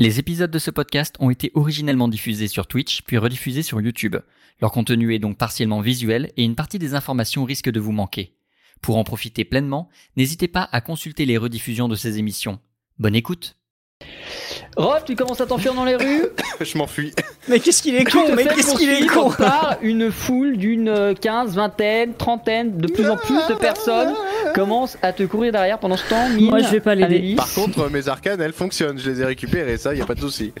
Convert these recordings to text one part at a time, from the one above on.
Les épisodes de ce podcast ont été originellement diffusés sur Twitch puis rediffusés sur YouTube. Leur contenu est donc partiellement visuel et une partie des informations risque de vous manquer. Pour en profiter pleinement, n'hésitez pas à consulter les rediffusions de ces émissions. Bonne écoute Rolf, tu commences à t'enfuir dans les rues Je m'enfuis. Mais qu'est-ce qu'il est con Mais qu'est-ce qu'il est con par une foule d'une euh, quinze, vingtaine, trentaine, de plus en plus de personnes commencent à te courir derrière pendant ce temps. Mine, Moi, je vais pas l'aider. Par contre, mes arcanes, elles fonctionnent. Je les ai récupérées, ça, y a pas de souci.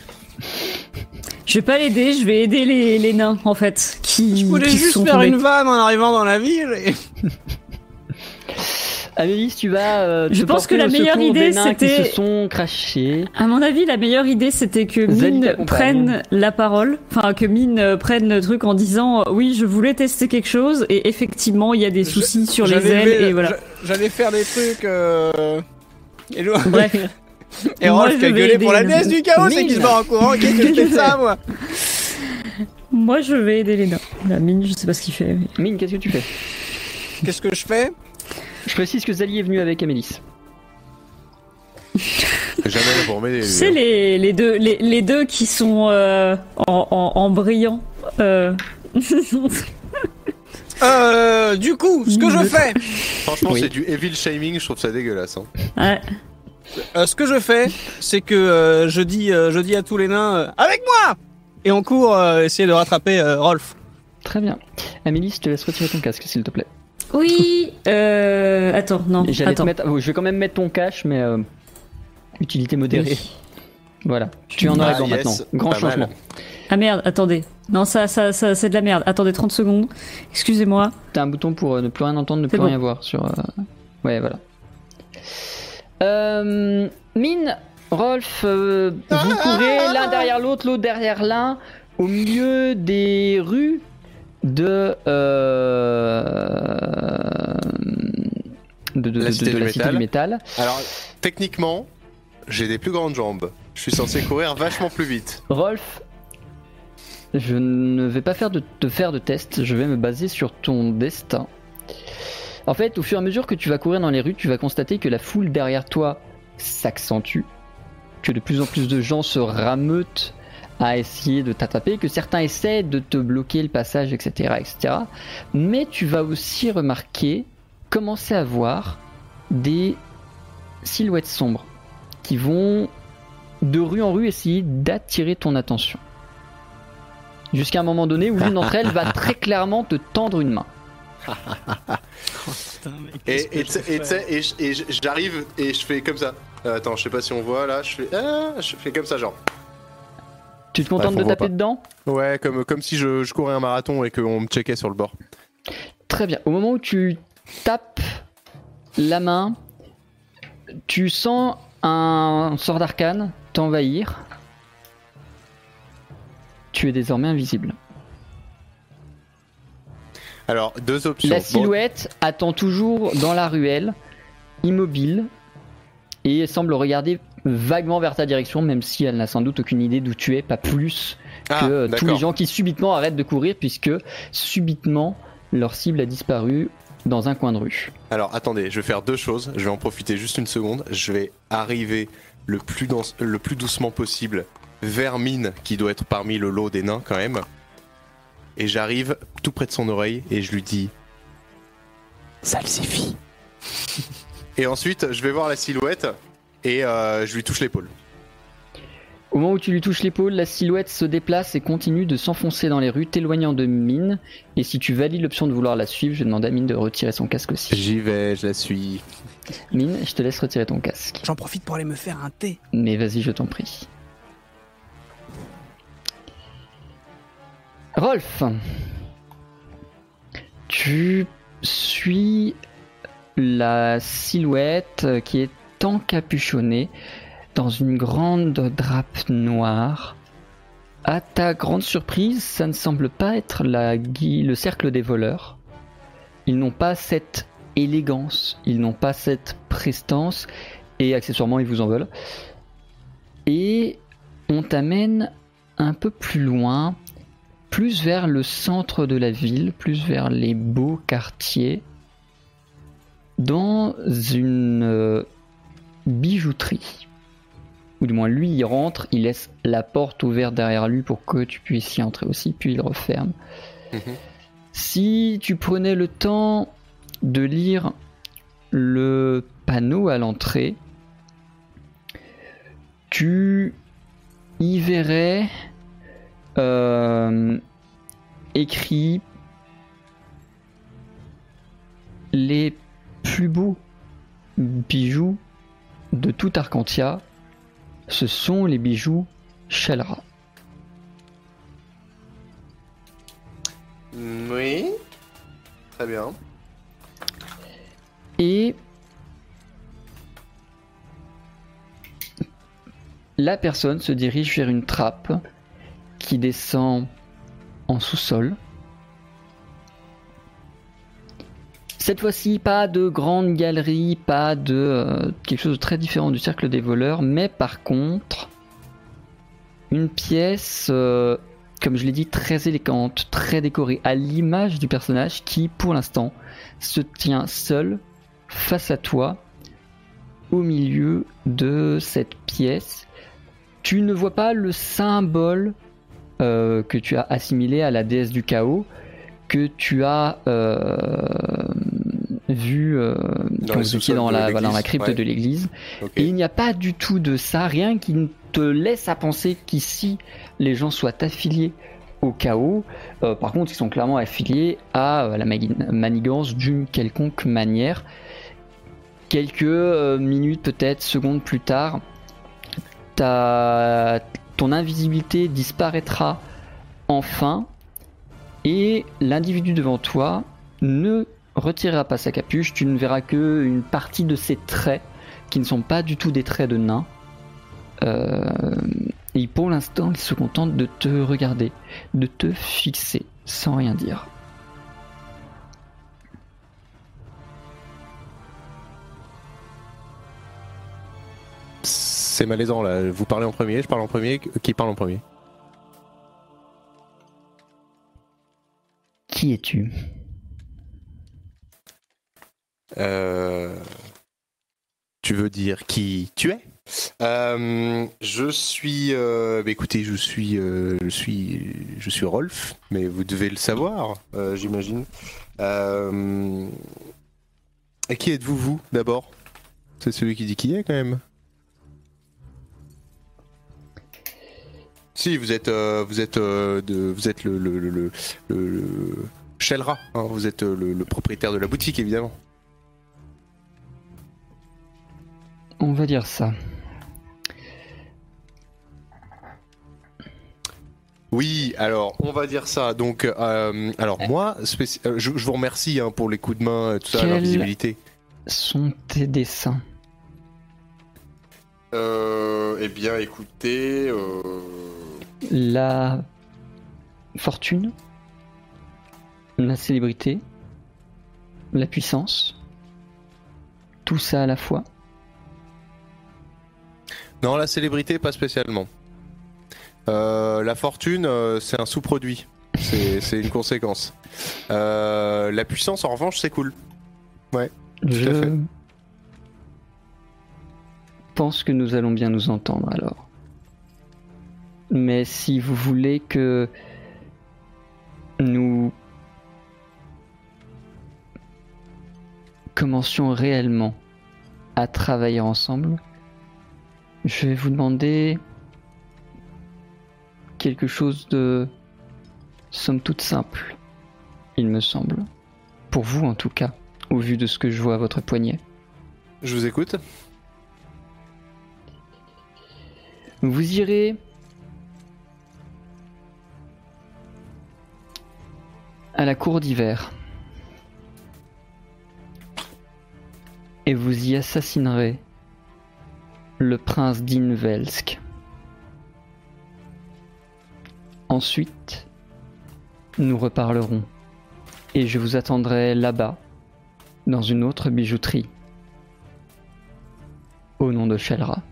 Je vais pas l'aider, je vais aider les, les nains en fait. Qui, Je voulais qui juste sont faire tombés. une vanne en arrivant dans la ville. et- Amélis, tu vas. euh, Je te pense que la meilleure idée, c'était- se sont crachés. À mon avis, la meilleure idée c'était que Mine prenne la parole, enfin que Mine euh, prenne le truc en disant euh, oui, je voulais tester quelque chose et effectivement il y a des soucis sur les ailes et voilà. j'a- J'allais faire des trucs. Euh... Bref, et Moi, Rolf je qui a gueulé pour la déesse du chaos et qui se barre en courant. Qu'est-ce que je fais de ça, moi moi je vais aider les nains. La Mine, je sais pas ce qu'il fait. mais- Mine, qu'est-ce que tu fais? Qu'est-ce que je fais? Je précise que Zali est venu avec Amélis. Jamais là pour m'aider. Tu sais les, les deux les, les deux qui sont euh, en, en, en brillant. Euh... Euh, du coup, ce que je fais, Franchement, Oui. c'est du evil shaming, je trouve ça dégueulasse. hein. ouais. euh, ce que je fais, c'est que euh, je dis, euh, je dis à tous les nains, euh, avec moi, et on court euh, essayer de rattraper euh, Rolf. Très bien. Amélis, je te laisse retirer ton casque, s'il te plaît. Oui. Euh... Attends, non. J'allais te Attends. mettre. oh, je vais quand même mettre ton cache, mais. euh, Utilité modérée. Oui. Voilà. Tu es en Ah, yes, maintenant. Grand pas mal. changement. Ah merde, attendez. Non, ça, ça, ça c'est de la merde. Attendez 30 secondes. Excusez-moi. T'as un bouton pour euh, ne plus rien entendre, ne C'est plus bon. rien voir sur. euh, Ouais, voilà. Euh, Mine, Rolf, euh, vous courez l'un derrière l'autre, l'autre derrière l'un, au milieu des rues de. euh, de, de- La de- Cité de du la cité Métal. du métal. Alors, techniquement, j'ai des plus grandes jambes. Je suis censé courir vachement plus vite. Rolf, je ne vais pas faire de, te faire de test, je vais me baser sur ton destin. En fait, au fur et à mesure que tu vas courir dans les rues, tu vas constater que la foule derrière toi s'accentue, que de plus en plus de gens se rameutent à essayer de t'attraper, que certains essaient de te bloquer le passage, etc., etc. Mais tu vas aussi remarquer, commencer à voir des silhouettes sombres qui vont de rue en rue essayer d'attirer ton attention. Jusqu'à un moment donné où l'une d'entre elles va très clairement te tendre une main. Et j'arrive et je fais comme ça. Euh, attends, je sais pas si on voit là. Je fais, ah, je fais comme ça, genre. Tu te contentes de taper pas. dedans Ouais, comme, comme si je, je courais un marathon et qu'on me checkait sur le bord. Très bien. Au moment où tu tapes la main, tu sens un sort d'arcane t'envahir. Tu es désormais invisible. Alors, deux options. La Bon, silhouette attend toujours dans la ruelle, immobile, et semble regarder vaguement vers ta direction, même si elle n'a sans doute aucune idée d'où tu es, pas plus ah, que euh, tous les gens qui subitement arrêtent de courir, puisque subitement leur cible a disparu dans un coin de rue. Alors, attendez, je vais faire deux choses. Je vais en profiter juste une seconde. Je vais arriver le plus, dans- le plus doucement possible vers Mine, qui doit être parmi le lot des nains quand même. Et j'arrive tout près de son oreille et je lui dis Salsifie. et ensuite, je vais voir la silhouette et euh, je lui touche l'épaule. Au moment où tu lui touches l'épaule, la silhouette se déplace et continue de s'enfoncer dans les rues, t'éloignant de Mine. Et si tu valides l'option de vouloir la suivre, je demande à Mine de retirer son casque aussi. J'y vais, je la suis. Mine, je te laisse retirer ton casque. J'en profite pour aller me faire un thé. Mais vas-y, je t'en prie. Rolf, tu suis la silhouette qui est encapuchonnée dans une grande drape noire. À ta grande surprise, ça ne semble pas être la le cercle des voleurs. Ils n'ont pas cette élégance, ils n'ont pas cette prestance, et accessoirement ils vous en veulent. Et on t'amène un peu plus loin, plus vers le centre de la ville, plus vers les beaux quartiers, dans une euh, bijouterie. ou du moins lui il rentre, il laisse la porte ouverte derrière lui pour que tu puisses y entrer aussi, puis il referme. Mhm. Si tu prenais le temps de lire le panneau à l'entrée, tu y verrais euh, écrit les plus beaux bijoux de tout Arcantia, ce sont les bijoux Shelra. Oui. Très bien. Et la personne se dirige vers une trappe qui descend en sous-sol. Cette fois-ci, pas de grande galerie, pas de euh, quelque chose de très différent du cercle des voleurs, mais par contre, une pièce, euh, comme je l'ai dit, très élégante, très décorée, à l'image du personnage qui, pour l'instant, se tient seul face à toi, au milieu de cette pièce. Tu ne vois pas le symbole euh, que tu as assimilé à la déesse du chaos, que tu as vu euh, Dans quand vous étiez dans la, l'église, dans la crypte ouais. de l'église. Et il n'y a pas du tout de ça, rien qui ne te laisse à penser qu'ici les gens soient affiliés au chaos. Euh, par contre, ils sont clairement affiliés à euh, la manigance d'une quelconque manière. Quelques minutes, peut-être secondes plus tard, ta- ton invisibilité disparaîtra enfin et l'individu devant toi ne retirera pas sa capuche. Tu ne verras que une partie de ses traits qui ne sont pas du tout des traits de nain. Euh, et pour l'instant, il se contente de te regarder, de te fixer sans rien dire. C'est malaisant là. Vous parlez en premier, je parle en premier. Qui parle en premier? Qui es-tu? Euh, Tu veux dire qui tu es? Euh, Je suis. euh, bah, écoutez, je suis, je suis, je suis Rolf, mais vous devez le savoir, j'imagine. Et qui êtes-vous, vous, d'abord? C'est celui qui dit qui est, quand même. Si, vous êtes, vous êtes, de, vous êtes le, le, le, le, hein, vous êtes le propriétaire de la boutique, évidemment. On va dire ça. Oui, alors on va dire ça. Donc, euh, alors moi, spéci- euh, je, je vous remercie hein, pour les coups de main, euh, tout ça, Quel- l'invisibilité. Sont tes dessins? Euh, eh bien, écoutez, euh, La fortune? La célébrité? La puissance? Tout ça à la fois? Non, la célébrité pas spécialement. Euh, la fortune, euh, c'est un sous-produit. C'est une conséquence. Euh, la puissance, en revanche, c'est cool. à Je fait. pense que nous allons bien nous entendre alors. Mais si vous voulez que nous commencions réellement à travailler ensemble, je vais vous demander quelque chose de somme toute simple, il me semble. Pour vous en tout cas, au vu de ce que je vois à votre poignet. Je vous écoute. Vous irez à la cour d'hiver et vous y assassinerez le prince d'Invelsk. Ensuite, nous reparlerons et je vous attendrai là-bas, dans une autre bijouterie, au nom de Shelra.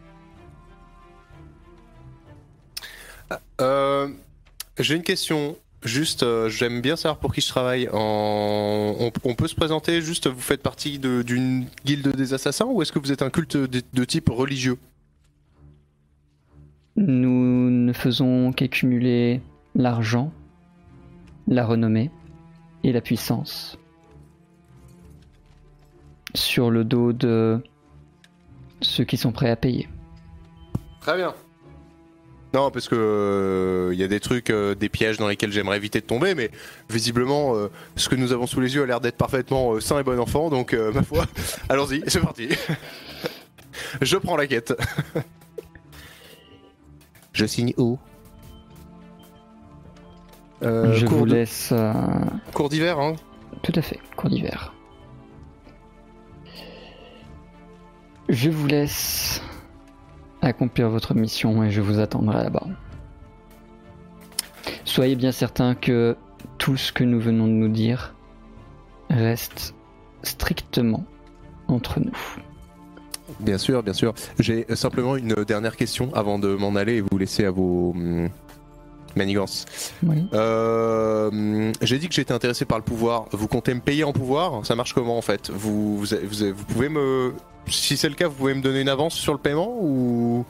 Euh, J'ai une question. Juste, euh, j'aime bien savoir pour qui je travaille. En... On, on peut se présenter juste, vous faites partie de- d'une guilde des assassins ou est-ce que vous êtes un culte de, de type religieux? Nous ne faisons qu'accumuler l'argent, la renommée et la puissance sur le dos de ceux qui sont prêts à payer. Très bien. Non, parce que il y a des trucs, euh, des pièges dans lesquels j'aimerais éviter de tomber, mais visiblement, euh, ce que nous avons sous les yeux a l'air d'être parfaitement euh, sain et bon enfant, donc euh, ma foi, allons-y, c'est parti. Je prends la quête. Je signe où? Euh, Je cours vous de- laisse... euh, Cours d'hiver, hein Tout à fait, cours d'hiver. Je vous laisse accomplir votre mission et je vous attendrai là-bas. Soyez bien certain que tout ce que nous venons de nous dire reste strictement entre nous. Bien sûr, bien sûr. J'ai simplement une dernière question avant de m'en aller et vous laisser à vos hum, manigances. Oui. Euh, J'ai dit que j'étais intéressé par le pouvoir. Vous comptez me payer en pouvoir? Ça marche comment en fait? Vous, vous, vous, vous pouvez me... Si c'est le cas, vous pouvez me donner une avance sur le paiement ou...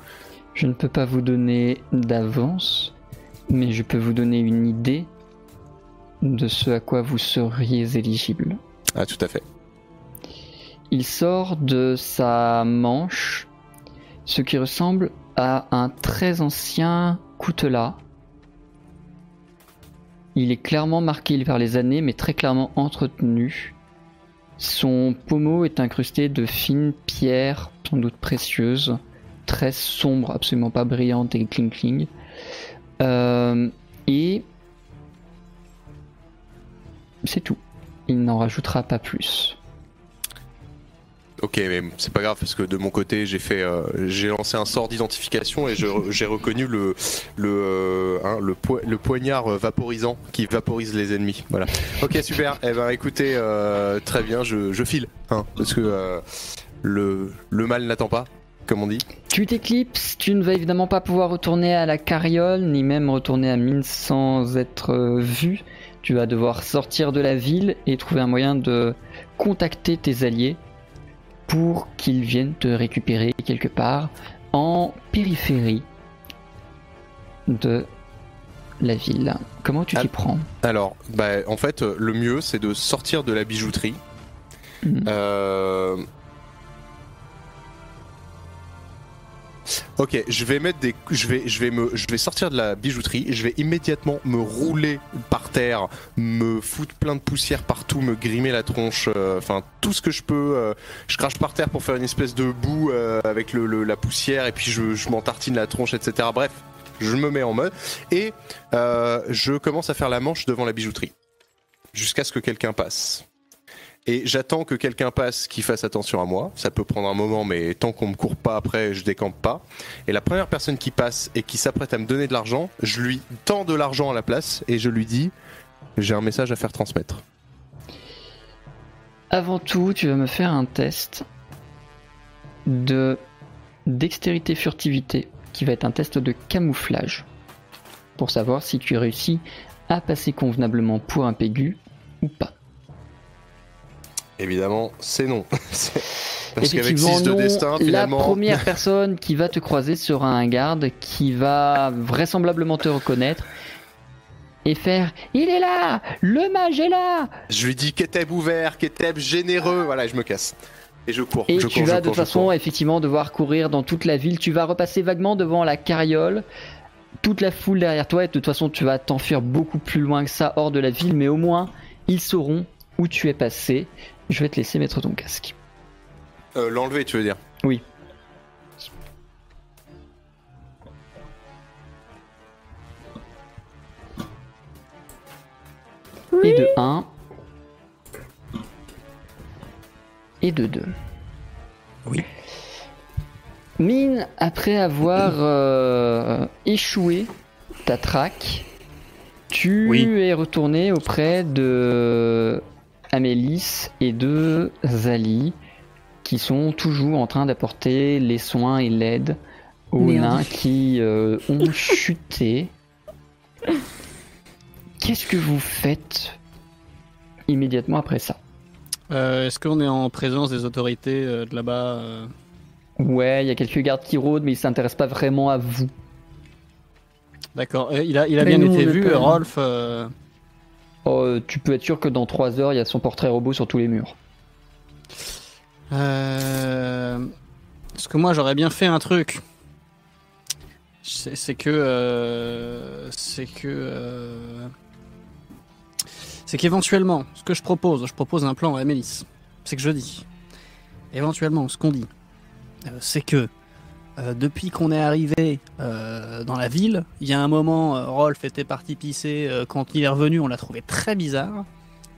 Je ne peux pas vous donner d'avance, mais je peux vous donner une idée de ce à quoi vous seriez éligible. Ah tout à fait. Il sort de sa manche ce qui ressemble à un très ancien coutelas. Il est clairement marqué par les années, mais très clairement entretenu. Son pommeau est incrusté de fines pierres, sans doute précieuses, très sombres, absolument pas brillantes et cling cling. Euh, et c'est tout. Il n'en rajoutera pas plus. Ok, mais c'est pas grave parce que de mon côté, j'ai fait, euh, j'ai lancé un sort d'identification et j'ai reconnu le le euh, hein, le, po- le poignard euh, vaporisant qui vaporise les ennemis. Voilà. Ok, super. Eh ben, écoutez, très bien, je, file, hein, parce que le le mal n'attend pas, comme on dit. Tu t'éclipses, tu ne vas évidemment pas pouvoir retourner à la carriole, ni même retourner à mine sans être vu. Tu vas devoir sortir de la ville et trouver un moyen de contacter tes alliés pour qu'ils viennent te récupérer quelque part en périphérie de la ville. Comment tu t'y prends? Alors, bah, en fait, euh, le mieux, c'est de sortir de la bijouterie. Mhm. Euh, Ok, je vais mettre des, je vais, je vais me, je vais sortir de la bijouterie. Je vais immédiatement me rouler par terre, me foutre plein de poussière partout, me grimer la tronche, euh, enfin tout ce que je peux. euh, je crache par terre pour faire une espèce de boue euh, avec la poussière et puis je, je m'en tartine la tronche, etc. Bref, je me mets en mode et je commence à faire la manche devant la bijouterie jusqu'à ce que quelqu'un passe. Et j'attends que quelqu'un passe qui fasse attention à moi. Ça peut prendre un moment, mais tant qu'on me court pas après, je décampe pas. Et la première personne qui passe et qui s'apprête à me donner de l'argent, je lui tends de l'argent à la place et je lui dis j'ai un message à faire transmettre. Avant tout, tu vas me faire un test de dextérité furtivité qui va être un test de camouflage pour savoir si tu réussis à passer convenablement pour un pégu ou pas. Évidemment, c'est non. Parce qu'avec Effectivement, 6 de destin, la finalement. première personne qui va te croiser sera un garde qui va vraisemblablement te reconnaître et faire Il est là Le mage est là Je lui dis Keteb ouvert, Keteb généreux. Voilà, je me casse. Et je cours. Et je tu cours, vas je de toute façon cours. effectivement devoir courir dans toute la ville. Tu vas repasser vaguement devant la carriole. Toute la foule derrière toi et de toute façon tu vas t'enfuir beaucoup plus loin que ça hors de la ville. Mais au moins ils sauront où tu es passé. Je vais te laisser mettre ton casque. Euh, L'enlever, tu veux dire? Oui. Et de 1. Et de 2. Oui. Mine, après avoir euh, échoué ta traque, tu Oui. es retourné auprès de Amélis et de Zali, qui sont toujours en train d'apporter les soins et l'aide aux Merde. nains qui euh, ont chuté. Qu'est-ce que vous faites immédiatement après ça? Euh, Est-ce qu'on est en présence des autorités euh, de là-bas euh? Ouais, il y a quelques gardes qui rôdent, mais ils s'intéressent pas vraiment à vous. D'accord. Il a, il a Mais bien nous, été vu, Rolf. Euh, euh, tu peux être sûr que dans 3 heures, il y a son portrait robot sur tous les murs. Euh... Parce que moi j'aurais bien fait un truc. C'est que. euh, C'est que. euh, C'est qu'éventuellement, ce que je propose, je propose un plan à Mélis. C'est que je dis. Éventuellement, ce qu'on dit, euh, c'est que. Euh, depuis qu'on est arrivé euh, dans la ville, il y a un moment, euh, Rolf était parti pisser. euh, quand il est revenu, on l'a trouvé très bizarre.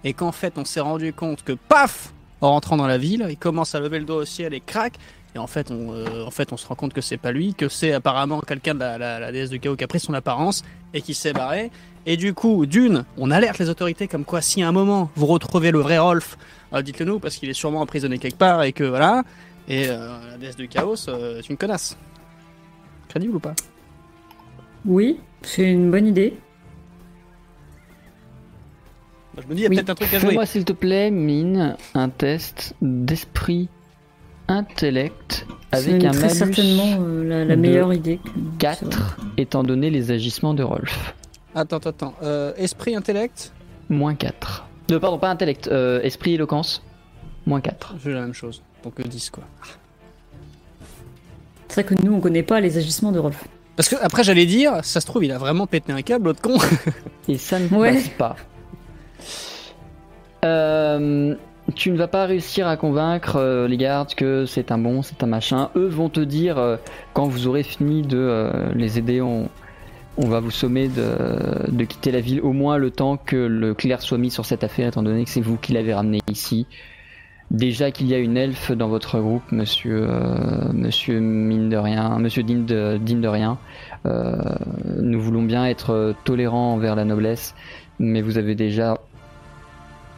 Et qu'en fait, on s'est rendu compte que, paf En rentrant dans la ville, il commence à lever le doigt au ciel et crac Et en fait, on, euh, en fait, on se rend compte que c'est pas lui, que c'est apparemment quelqu'un de la, la- la déesse du chaos qui a pris son apparence et qui s'est barré. Et du coup, d'une, on alerte les autorités comme quoi, si à un moment vous retrouvez le vrai Rolf, dites-le nous parce qu'il est sûrement emprisonné quelque part et que voilà. Et euh, la déesse du chaos euh, est une connasse. Crédible ou pas? Oui, c'est une bonne idée. Je me dis, il y a Oui. peut-être un truc à jouer. Fais-moi, s'il te plaît, Mine, un test d'esprit intellect avec C'est un malus certainement euh, la, meilleure idée. que- 4, étant donné les agissements de Rolf. Attends, attends, attends. Euh, esprit, intellect? Moins 4. Euh, pardon, pas intellect, euh, esprit éloquence. Moins 4. J'ai la même chose. Donc euh, 10 quoi. C'est vrai que nous, on connaît pas les agissements de Rolf. Parce que après j'allais dire, ça se trouve il a vraiment pété un câble, l'autre con. Et ça ne Ouais. passe pas. Euh, tu ne vas pas réussir à convaincre euh, les gardes que c'est un bon, c'est un machin. Eux vont te dire, euh, quand vous aurez fini de euh, les aider, on, on va vous sommer de, de quitter la ville au moins le temps que le clair soit mis sur cette affaire, étant donné que c'est vous qui l'avez ramené ici. Déjà qu'il y a une elfe dans votre groupe, monsieur, euh, monsieur mine de rien, monsieur de, rien. Euh, nous voulons bien être tolérants envers la noblesse, mais vous avez déjà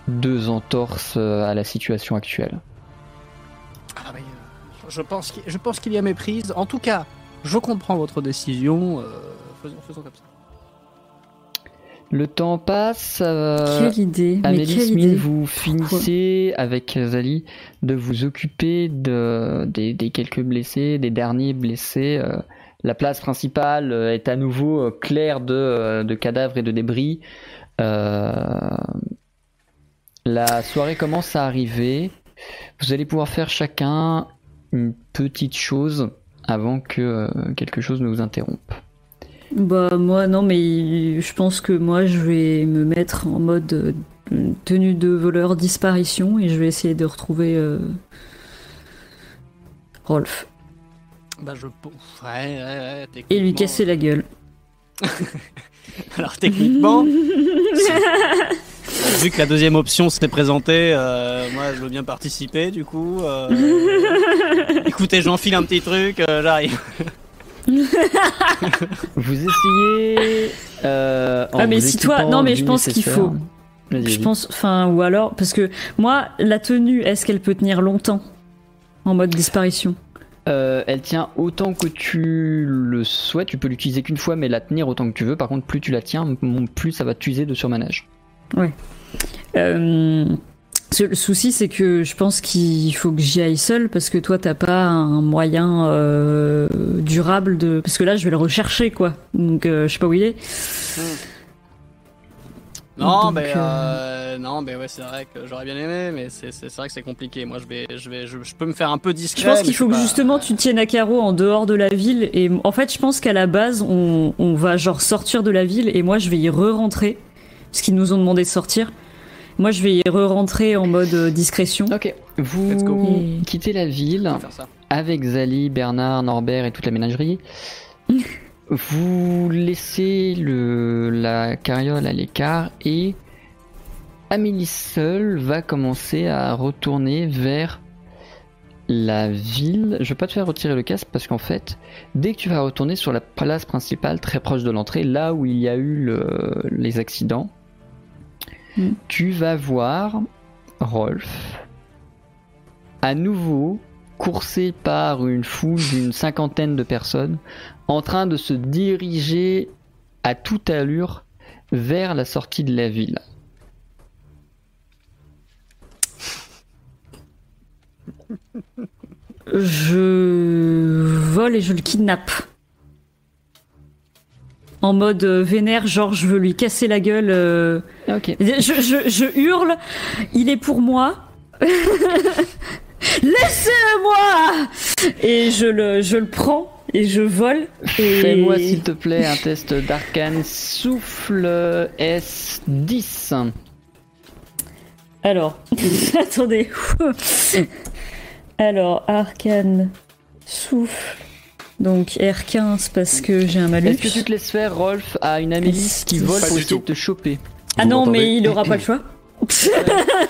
deux entorses euh, à la situation actuelle. Ah, mais, euh, je pense qu'il- y a méprise. En tout cas, je comprends votre décision. faisons comme ça. Le temps passe. euh, quelle idée Amélie quelle Smith, idée vous finissez avec Zali de vous occuper de, des, des quelques blessés, des derniers blessés. euh, la place principale euh, est à nouveau claire de, de cadavres et de débris. Euh, la soirée commence à arriver. Vous allez pouvoir faire chacun une petite chose avant que quelque chose ne vous interrompe. Bah moi non mais je pense que moi je vais me mettre en mode euh, tenue de voleur disparition et je vais essayer de retrouver euh, Rolf Bah je. Ouais, ouais, ouais, et lui casser la gueule. Alors techniquement, vu que la deuxième option s'était présentée, euh, moi je veux bien participer du coup. euh, Écoutez, j'enfile un petit truc, euh, j'arrive. Vous essayez. euh, Ah, mais si toi- non, mais je pense qu'il faut. Je pense enfin ou alors parce que moi la tenue est-ce qu'elle peut tenir longtemps en mode disparition? Euh, elle tient autant que tu le souhaites. Tu peux l'utiliser qu'une fois, mais la tenir autant que tu veux. Par contre, plus tu la tiens, plus ça va t'user de surmanage. Euh, ce- le souci, c'est que je pense qu'il faut que j'y aille seul parce que toi, t'as pas un moyen euh, durable de. Parce que là, je vais le rechercher, quoi. Donc, euh, je sais pas où il est. Non, mais euh, euh, non, mais ouais, c'est vrai que j'aurais bien aimé, mais c'est vrai que c'est compliqué. Moi, je vais, je vais, je, je peux me faire un peu discret. Je pense qu'il faut que pas- justement tu tiennes à carreau en dehors de la ville. Et en fait, je pense qu'à la base, on, on va genre sortir de la ville et moi, je vais y re-rentrer. Parce qu'ils nous ont demandé de sortir. Moi, je vais y re-rentrer en mode euh, discrétion. Ok. Vous Let's go. Et- quittez la ville avec Zali, Bernard, Norbert et toute la ménagerie. Vous laissez le, la carriole à l'écart et Amélie seule va commencer à retourner vers la ville. Je vais pas te faire retirer le casque parce qu'en fait, dès que tu vas retourner sur la place principale très proche de l'entrée, là où il y a eu le- les accidents, Mm. tu vas voir Rolf à nouveau coursé par une foule d'une cinquantaine de personnes en train de se diriger à toute allure vers la sortie de la ville. Je vole et je le kidnappe. En mode euh, vénère, genre je veux lui casser la gueule. euh, je, je, je hurle, il est pour moi. Laissez-moi Et je le, je le prends et je vole. Et... Fais-moi s'il te plaît un test d'arcane souffle S10. Alors, attendez. Alors, arcane, souffle. Donc R15 parce que j'ai un malus. Est-ce que tu te laisses faire, Rolf, à une Amélis qui vole pour essayer de te choper Ah non, mais il aura pas le choix.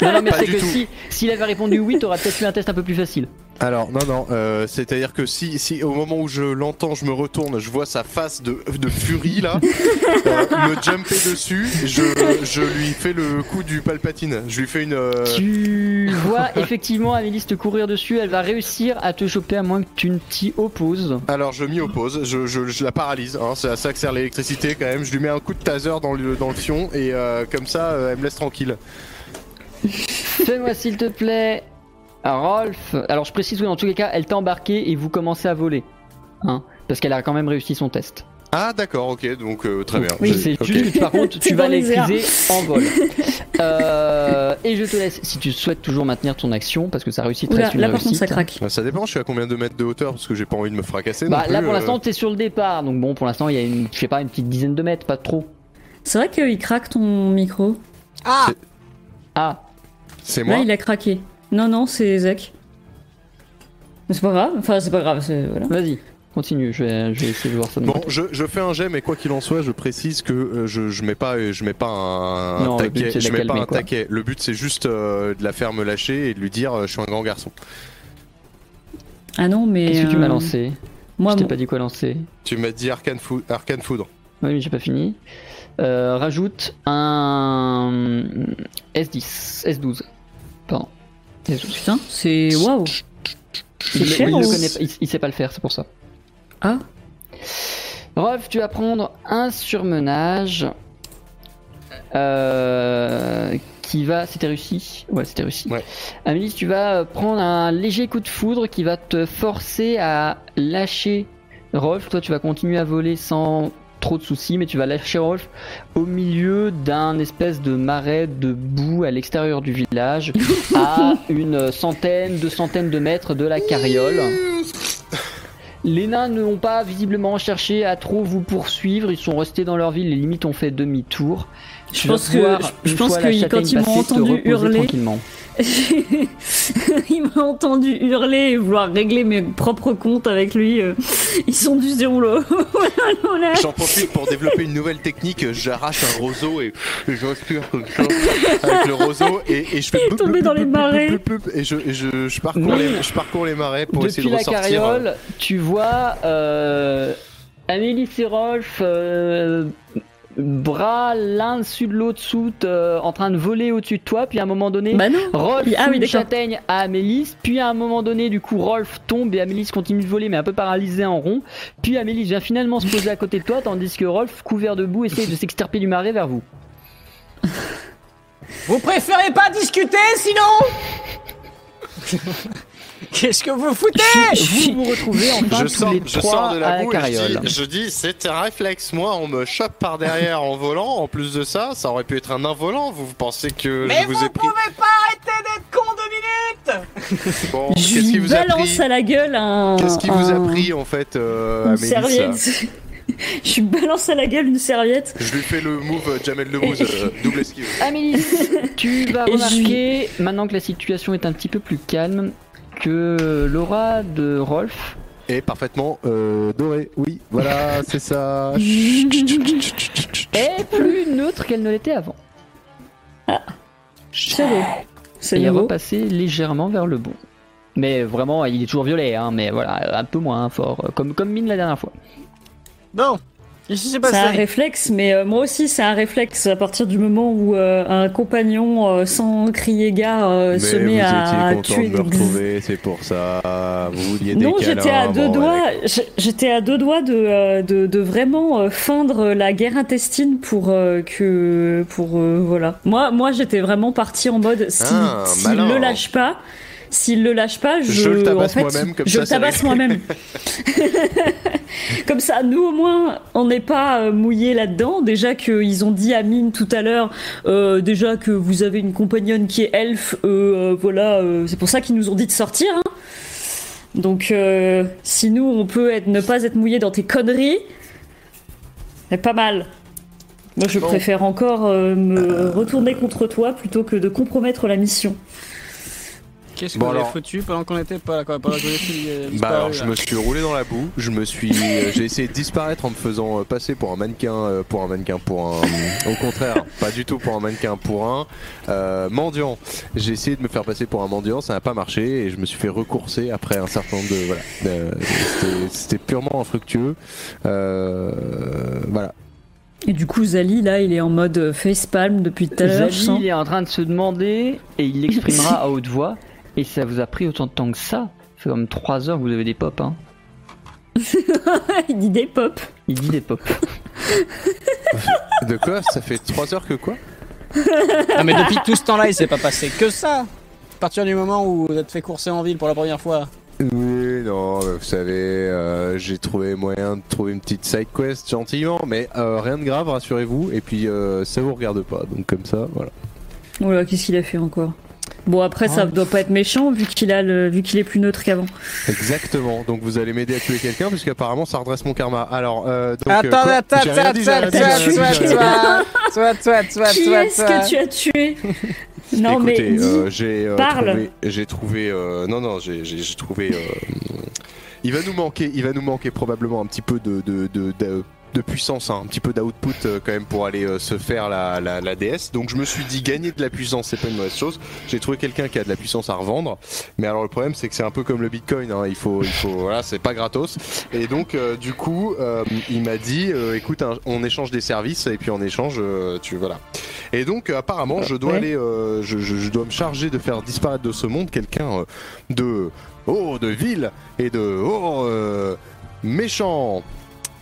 Non, non, mais c'est que si s'il avait répondu oui, t'aurais peut-être eu un test un peu plus facile. Alors non non, euh, c'est-à-dire que si, si au moment où je l'entends, je me retourne, je vois sa face de, de furie là, euh, me jumper dessus, je, je lui fais le coup du palpatine, je lui fais une. euh, Tu vois effectivement Amélis te courir dessus, elle va réussir à te choper à moins que tu ne t'y opposes. Alors je m'y oppose, je, je, je la paralyse, hein, ça, ça sert l'électricité quand même, je lui mets un coup de taser dans le, dans le fion et euh, comme ça euh, elle me laisse tranquille. Fais-moi s'il te plaît, Rolf. Alors je précise oui, en tous les cas, elle t'a embarqué et vous commencez à voler. Hein, parce qu'elle a quand même réussi son test. Ah d'accord, ok, donc euh, très bien. Oui, c'est ok. juste que par contre, tu vas l'électriser en vol. Euh, et je te laisse, si tu souhaites toujours maintenir ton action, parce que ça réussit très une là par contre ça craque. Bah, Ça dépend, je suis à combien de mètres de hauteur parce que j'ai pas envie de me fracasser. Bah non là pour euh. l'instant t'es sur le départ, donc bon pour l'instant il y a une, je sais pas, une petite dizaine de mètres, pas trop. C'est vrai qu'il craque ton micro. Ah Ah, C'est moi Là il a craqué. Non, non, c'est Zach. Mais c'est pas grave, enfin c'est pas grave, c'est... Voilà. vas-y, continue, je vais, je vais essayer de voir ça de Bon, je, je fais un jet, mais quoi qu'il en soit, je précise que euh, je, je mets pas, je mets pas un, Non, but, taquet. je mets pas calmer, un quoi. taquet. Le but, c'est juste euh, de la faire me lâcher et de lui dire, euh, je suis un grand garçon. Ah non, mais... Qu'est-ce que tu m'as lancé Moi, Je t'ai mon- pas dit quoi lancer. Tu m'as dit arcane, fou- arcane foudre. Oui, mais j'ai pas fini. Euh, rajoute un S10, S12. Pardon. S12. Putain, c'est... Waouh C'est Il, cher il ou- le connaît pas, il, il sait pas le faire, c'est pour ça. Ah Rolf, tu vas prendre un surmenage euh, qui va. C'était réussi Ouais, c'était réussi. Ouais. Amélie, tu vas euh, prendre un léger coup de foudre qui va te forcer à lâcher Rolf. Toi, tu vas continuer à voler sans trop de soucis, mais tu vas lâcher Rolf au milieu d'un espèce de marais de boue à l'extérieur du village, à une centaine, deux centaines de mètres de la carriole. Les nains n'ont pas visiblement cherché à trop vous poursuivre, ils sont restés dans leur ville, les limites ont fait demi-tour. Je pense que- je pense que quand ils m'ont entendu hurler- tranquillement. Il m'a entendu hurler et vouloir régler mes propres comptes avec lui. euh, Ils sont du oula. J'en profite pour développer une nouvelle technique. J'arrache un roseau et j'inspire comme ça avec le roseau et, et je fais. Il est tombé dans les marais. Et je, et je, je parcours Oui. les, je parcours les marais pour essayer Depuis de la ressortir. euh, carriole, tu vois euh, Amélie et Rolf, euh, bras l'un dessus de l'autre, sous, euh, en train de voler au-dessus de toi, puis à un moment donné. Bah non. Rolf Ah oui, châtaigne à Amélis, puis à un moment donné, du coup, Rolf tombe et Amélis continue de voler, mais un peu paralysé en rond. Puis Amélis vient finalement se poser à côté de toi, tandis que Rolf, couvert de boue, essaye de s'extirper du marais vers vous. Vous préférez pas discuter sinon? Qu'est-ce que vous foutez Vous vous retrouvez enfin je tous sors, les je trois sors de à la boue et je carriole. dis, je dis, c'est un réflexe. Moi, on me chope par derrière en volant. En plus de ça, ça aurait pu être un involant. Vous, vous pensez que Mais je vous vous ai pris pouvez pas arrêter d'être con deux minutes Bon, Je qu'est-ce lui qui vous a balance pris à la gueule un. Qu'est-ce qui vous a pris en fait, euh, Une Amélis, là serviette. Je lui balance à la gueule une serviette. Je lui fais le move euh, Jamel Debbouze, euh, double esquive. Amélie, tu vas remarquer, maintenant que la situation est un petit peu plus calme, que l'aura de Rolf Et parfaitement euh, doré. Oui, voilà, c'est ça. est plus neutre qu'elle ne l'était avant. C'est beau. C'est Et est repassé légèrement vers le bon. Mais vraiment, il est toujours violet, hein, mais voilà, un peu moins fort, comme, comme mine la dernière fois. S'est C'est un réflexe, mais euh, moi aussi c'est un réflexe à partir du moment où euh, un compagnon euh, sans crier gare euh, se met vous à étiez tuer de me retrouver, c'est pour ça. Vous vouliez des Non, câlins, j'étais à deux bon, doigts. J'étais à deux doigts de, euh, de, de vraiment euh, feindre la guerre intestine pour euh, que pour euh, voilà. Moi, moi, j'étais vraiment partie en mode si Ah, s'il malin. le lâche pas, s'il le lâche pas, je, Je le tabasse en fait, moi-même, comme je ça, le tabasse moi-même. comme ça, nous au moins, on n'est pas euh, mouillés là-dedans. Déjà qu'ils ont dit à Mine tout à l'heure, euh, déjà que vous avez une compagnonne qui est elfe, euh, voilà, euh, c'est pour ça qu'ils nous ont dit de sortir. hein. Donc, si nous, on peut être, ne pas être mouillés dans tes conneries, c'est pas mal. Moi, je Bon. préfère encore me retourner contre toi plutôt que de compromettre la mission. Qu'est-ce que Bon, vous avez alors- foutu pendant qu'on était pas pendant qu'on était euh, Bah alors je là me suis roulé dans la boue, je me suis, euh, j'ai essayé de disparaître en me faisant euh, passer pour un mannequin, pour un mannequin, pour un, au contraire, pas du tout pour un mannequin, pour un euh, mendiant. J'ai essayé de me faire passer pour un mendiant, ça n'a pas marché et je me suis fait recourser après un certain nombre de, voilà, Euh, c'était- purement infructueux, Euh, voilà. Et du coup, Zali, là, il est en mode facepalm depuis tout à l'heure. Zali, sens. il est en train de se demander, et il l'exprimera à haute voix, et ça vous a pris autant de temps que ça Ça fait comme 3 heures que vous avez des pop, hein. il dit des pop. Il dit des pop. De quoi Ça fait 3 heures que quoi Ah mais depuis tout ce temps-là, il s'est pas passé que ça. À partir du moment où vous êtes fait courser en ville pour la première fois. Oui, non, vous savez, euh, j'ai trouvé moyen de trouver une petite side quest gentiment, mais euh, rien de grave, rassurez-vous. Et puis euh, ça vous regarde pas, donc comme ça, voilà. Oh là, qu'est-ce qu'il a fait encore? Bon, après, ça Oh. doit pas être méchant vu qu'il a le, vu qu'il est plus neutre qu'avant. Exactement. Donc vous allez m'aider à tuer quelqu'un, puisqu'apparemment ça redresse mon karma. Alors, euh, donc, Attends, euh, quoi attends, rien attends, dit, j'ai rien dit, attends, j'ai rien dit, j'ai rien dit. Toi, toi, toi, Qui toi, est-ce toi. que tu as tué Non, Écoutez, mais dis. euh, j'ai euh, parle. trouvé, j'ai trouvé, euh, non non, j'ai j'ai- j'ai trouvé. euh, il va nous manquer, il va nous manquer probablement un petit peu de de de, de- de puissance, hein, un petit peu d'output euh, quand même pour aller euh, se faire la, la, la DS. Donc je me suis dit gagner de la puissance, c'est pas une mauvaise chose. J'ai trouvé quelqu'un qui a de la puissance à revendre, mais alors le problème c'est que c'est un peu comme le Bitcoin, hein, il faut, il faut, voilà, c'est pas gratos. Et donc euh, du coup, il m'a dit, écoute, un- on échange des services et puis en échange, tu voilà. Et donc apparemment, je dois Ouais. aller, je, je- je dois me charger de faire disparaître de ce monde quelqu'un de oh de ville et de oh euh, méchant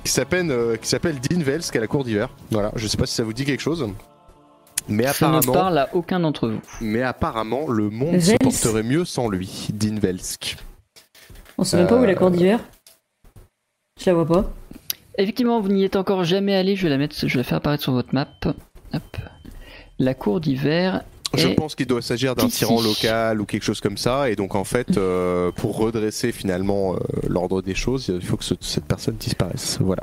qui s'appelle euh, qui s'appelle Dean à la cour d'hiver. Voilà, je sais pas si ça vous dit quelque chose. Mais Ça ne apparemment, parle à aucun d'entre vous. mais apparemment, le monde Velsk. se porterait mieux sans lui, Dean Velsk. On sait même pas où est la euh, cour d'hiver. Je la vois pas. Effectivement, vous n'y êtes encore jamais allé. Je vais la mettre, je vais la faire apparaître sur votre map. Hop. La cour d'hiver. Je pense qu'il doit s'agir d'un tyran local ou quelque chose comme ça, et donc en fait, euh, pour redresser finalement euh, l'ordre des choses, il faut que ce- cette personne disparaisse. Voilà.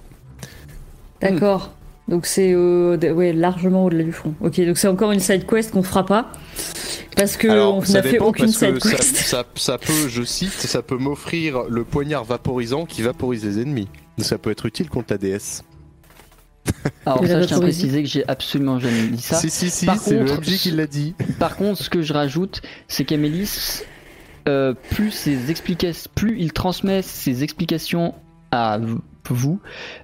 D'accord. Donc c'est euh, ouais, largement au-delà du front. Ok, donc c'est encore une side quest qu'on fera pas. Parce que on ça n'a fait aucune side ça, quest. ça, ça peut, je cite, ça peut m'offrir le poignard vaporisant qui vaporise les ennemis. Ça peut être utile contre la DS. Alors Et la ça, je tiens à préciser que j'ai absolument jamais dit ça. si, si, si, Par c'est MJ qui l'a dit. Par contre, ce que je rajoute, c'est qu'Amélis, euh, plus ses explications, plus il transmet ses explications à vous,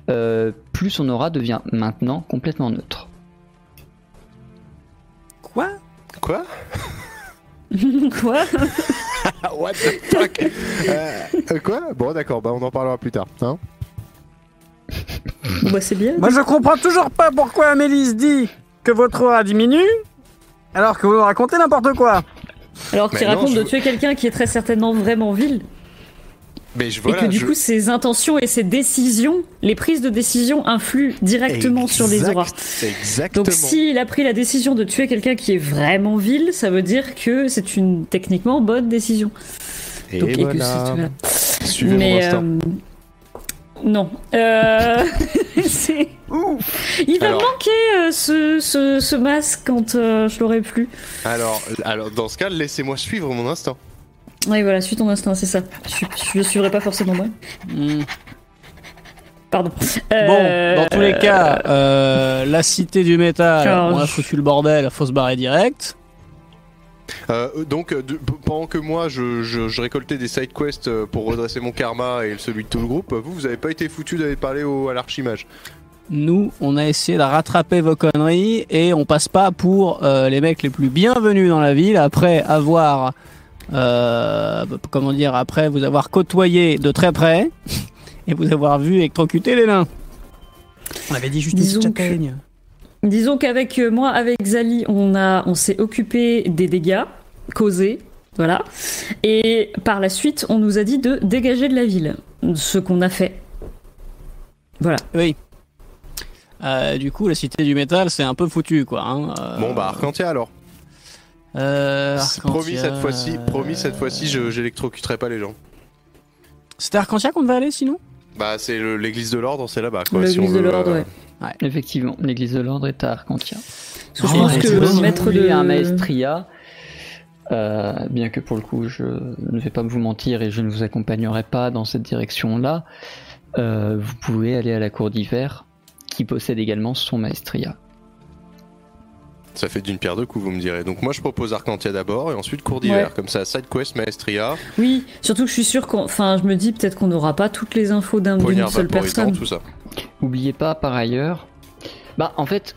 euh, plus son aura devient maintenant complètement neutre. Quoi? Quoi? Quoi? Ah, What the fuck? Euh, Quoi? Bon, d'accord, bah on en parlera plus tard. Hein Bon, Bah c'est bien. Moi, je comprends toujours pas pourquoi Amélis dit que votre aura diminue, alors que vous nous racontez n'importe quoi. Alors qu'il raconte je- de tuer quelqu'un qui est très certainement vraiment vil. Mais je et voilà, que du je- coup ses intentions et ses décisions, les prises de décision influent directement sur les Exact- auras. Exactement. Donc s'il a pris la décision de tuer quelqu'un qui est vraiment vil, ça veut dire que c'est une techniquement bonne décision. Et Donc, et que voilà. Suivez mon Mais instinct. euh, non. Euh, c'est Il va Alors- me manquer euh, ce, ce, ce masque quand euh, je l'aurai plus. Alors, alors, dans ce cas, laissez-moi suivre mon instinct. Oui, voilà, suis ton instinct, c'est ça. Je, le suivrai pas forcément moi. Pardon. Bon, dans tous les cas, euh, la cité du métal, on a foutu le bordel, faut se barrer direct. Euh, donc, euh, de- pendant que moi, je, je- je récoltais des side quests euh, pour redresser mon karma et celui de tout le groupe, vous, vous avez pas été foutu d'aller parler au, à l'archimage. Nous, on a essayé de rattraper vos conneries et on passe pas pour euh, les mecs les plus bienvenus dans la ville après avoir, euh, comment dire, après vous avoir côtoyé de très près et vous avoir vu électrocuter les nains. On avait dit juste une Disons petite que-. Disons qu'avec moi, avec Zali, on, a, on s'est occupé des dégâts causés Voilà. Et par la suite, on nous a dit de dégager de la ville. Ce qu'on a fait. Voilà. Oui. Euh, du coup, la cité du métal, c'est un peu foutu, quoi. hein. Euh, Bon bah Arcantia alors. euh, promis cette fois-ci, promis cette fois-ci, je j'électrocuterai pas les gens. C'était Arcantia qu'on devait aller, sinon? Bah c'est l'église de l'ordre, c'est là-bas quoi. si L'église on de veut, l'ordre, euh, ouais. Effectivement, l'église de l'ordre est à Arcantia. Parce que je Oh, pense ouais, que le bon, maître de. un maestria, euh, bien que pour le coup je ne vais pas vous mentir et je ne vous accompagnerai pas dans cette direction-là, euh, vous pouvez aller à la cour d'hiver qui possède également son maestria. Ça fait d'une pierre deux coups, vous me direz. Donc moi je propose Arcantia d'abord et ensuite cours d'hiver. Ouais. Comme ça, side quest, maestria, Oui, surtout que je suis sûr qu'on. Enfin, je me dis peut-être qu'on n'aura pas toutes les infos d'un- d'une seule personne. tout ça. Oubliez pas par ailleurs, bah en fait,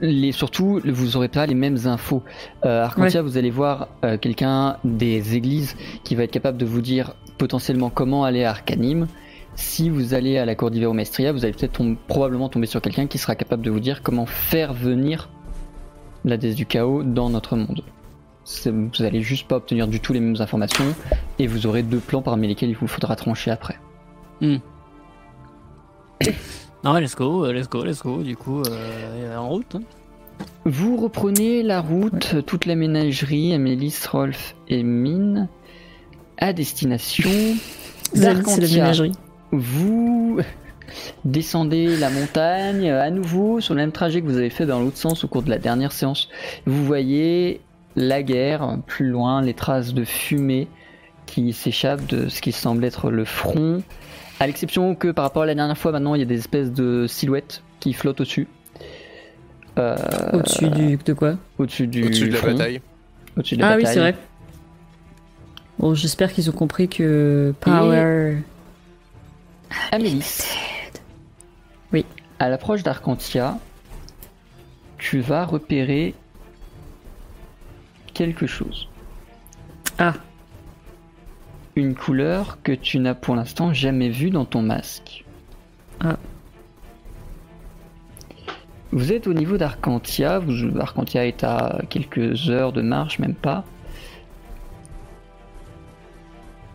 les, surtout vous aurez pas les mêmes infos. Euh, Arcantia, vous allez voir euh, quelqu'un des églises qui va être capable de vous dire potentiellement comment aller à Arcanime. Si vous allez à la cour d'hiver au Maestria, vous allez peut-être probablement tomber sur quelqu'un qui sera capable de vous dire comment faire venir la déesse du chaos dans notre monde. Vous allez juste pas obtenir du tout les mêmes informations et vous aurez deux plans parmi lesquels il vous faudra trancher après. Non, ouais, let's go, euh, let's go, let's go. Du coup, euh, en route. hein. Vous reprenez la route, toute la ménagerie, Amélis, Rolf et Mine, à destination d'Arcantia. ménagerie. Vous descendez la montagne à nouveau sur le même trajet que vous avez fait dans l'autre sens au cours de la dernière séance. Vous voyez la guerre, plus loin, les traces de fumée qui s'échappent de ce qui semble être le front. À l'exception que par rapport à la dernière fois, maintenant il y a des espèces de silhouettes qui flottent au-dessus. Euh, Au-dessus du. de quoi? au-dessus du Au-dessus de la front, bataille. Au-dessus de la Ah oui, c'est vrai. Bon, j'espère qu'ils ont compris que Power. Amélis. Oui. À l'approche d'Arcantia, tu vas repérer quelque chose. Ah, Une couleur que tu n'as pour l'instant jamais vue dans ton masque. Ah. Vous êtes au niveau d'Arcantia. Vous- Arcantia est à quelques heures de marche, même pas.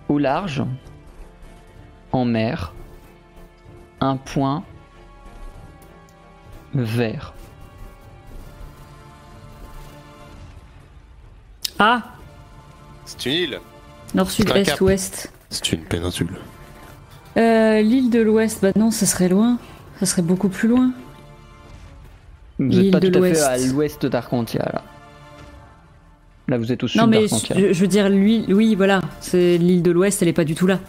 Au large, en mer, un point vert. ah C'est une île. Nord, sud, C'est un est, cap. ouest. C'est une péninsule. Euh, L'île de l'ouest, bah non, ça serait loin. Ça serait beaucoup plus loin. Vous L'île n'êtes pas de tout à fait l'Ouest. à l'ouest d'Arcantia là. Là vous êtes au sud non, mais d'Arcantia. je, je veux dire, lui, oui, voilà. C'est l'île de l'ouest, elle est pas du tout là.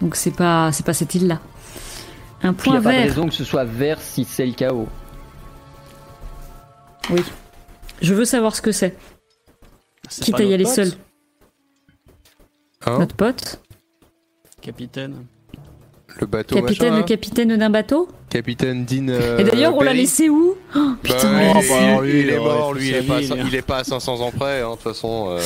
Donc c'est pas, c'est pas cette île-là. Un Puis il n'y point a pas de raison que ce soit vert si c'est le chaos. Oui. Je veux savoir ce que c'est. C'est Quitte à y aller seul. Hein Notre pote. Capitaine. Le bateau Capitaine, machin, le capitaine d'un bateau. Capitaine Dean. euh, Et d'ailleurs, on l'a laissé où Oh, Bah Putain, laissé- est- lui, il est mort, lui, il est, pas il est pas à 500 ans près, hein, de toute façon. Euh...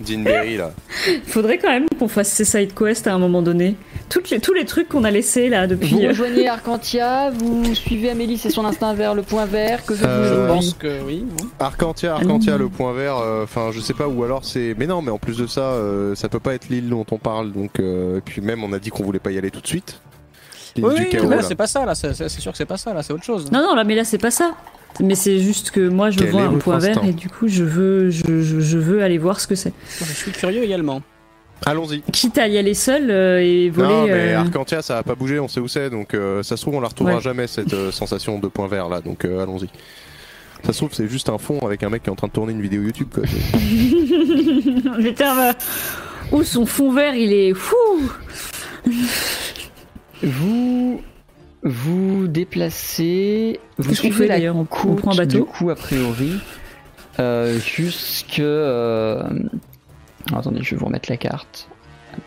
Dean Berry, là. Faudrait quand même qu'on fasse ces side quests à un moment donné. Toutes les, tous les trucs qu'on a laissés là Vous depuis. euh, rejoignez Arcantia, vous suivez Amélie et son instinct vers le point vert que je Euh, Je vous pense que oui. Arcantia, Arcantia, le point vert, euh, enfin je sais pas, ou alors c'est. Mais non, mais en plus de ça, euh, ça peut pas être l'île dont on parle, donc. euh, Et puis même, on a dit qu'on voulait pas y aller tout de suite. L'île Oui, du oui, chaos, là, là. c'est pas ça, là. C'est c'est sûr que c'est pas ça, là. C'est autre chose. Non, non, là, mais là, c'est pas ça. Mais c'est juste que moi, je Quel vois un point vert et du coup, je veux, je, je, je veux aller voir ce que c'est. Je suis curieux également. Allons-y. Quitte à y aller seul euh, et voler. non, mais euh, Arcantia, ça a pas bougé, on sait où c'est, donc euh, ça se trouve, on la retrouvera Ouais. jamais cette euh, sensation de point vert là, donc euh, allons-y. Ça se trouve, c'est juste un fond avec un mec qui est en train de tourner une vidéo YouTube, quoi. Putain, bah... Ouh, son fond vert, il est fou. Vous vous déplacez, vous suivez d'ailleurs? On- on côte prend un bateau du coup a priori euh, jusque. euh, Attendez, je vais vous remettre la carte. Hop.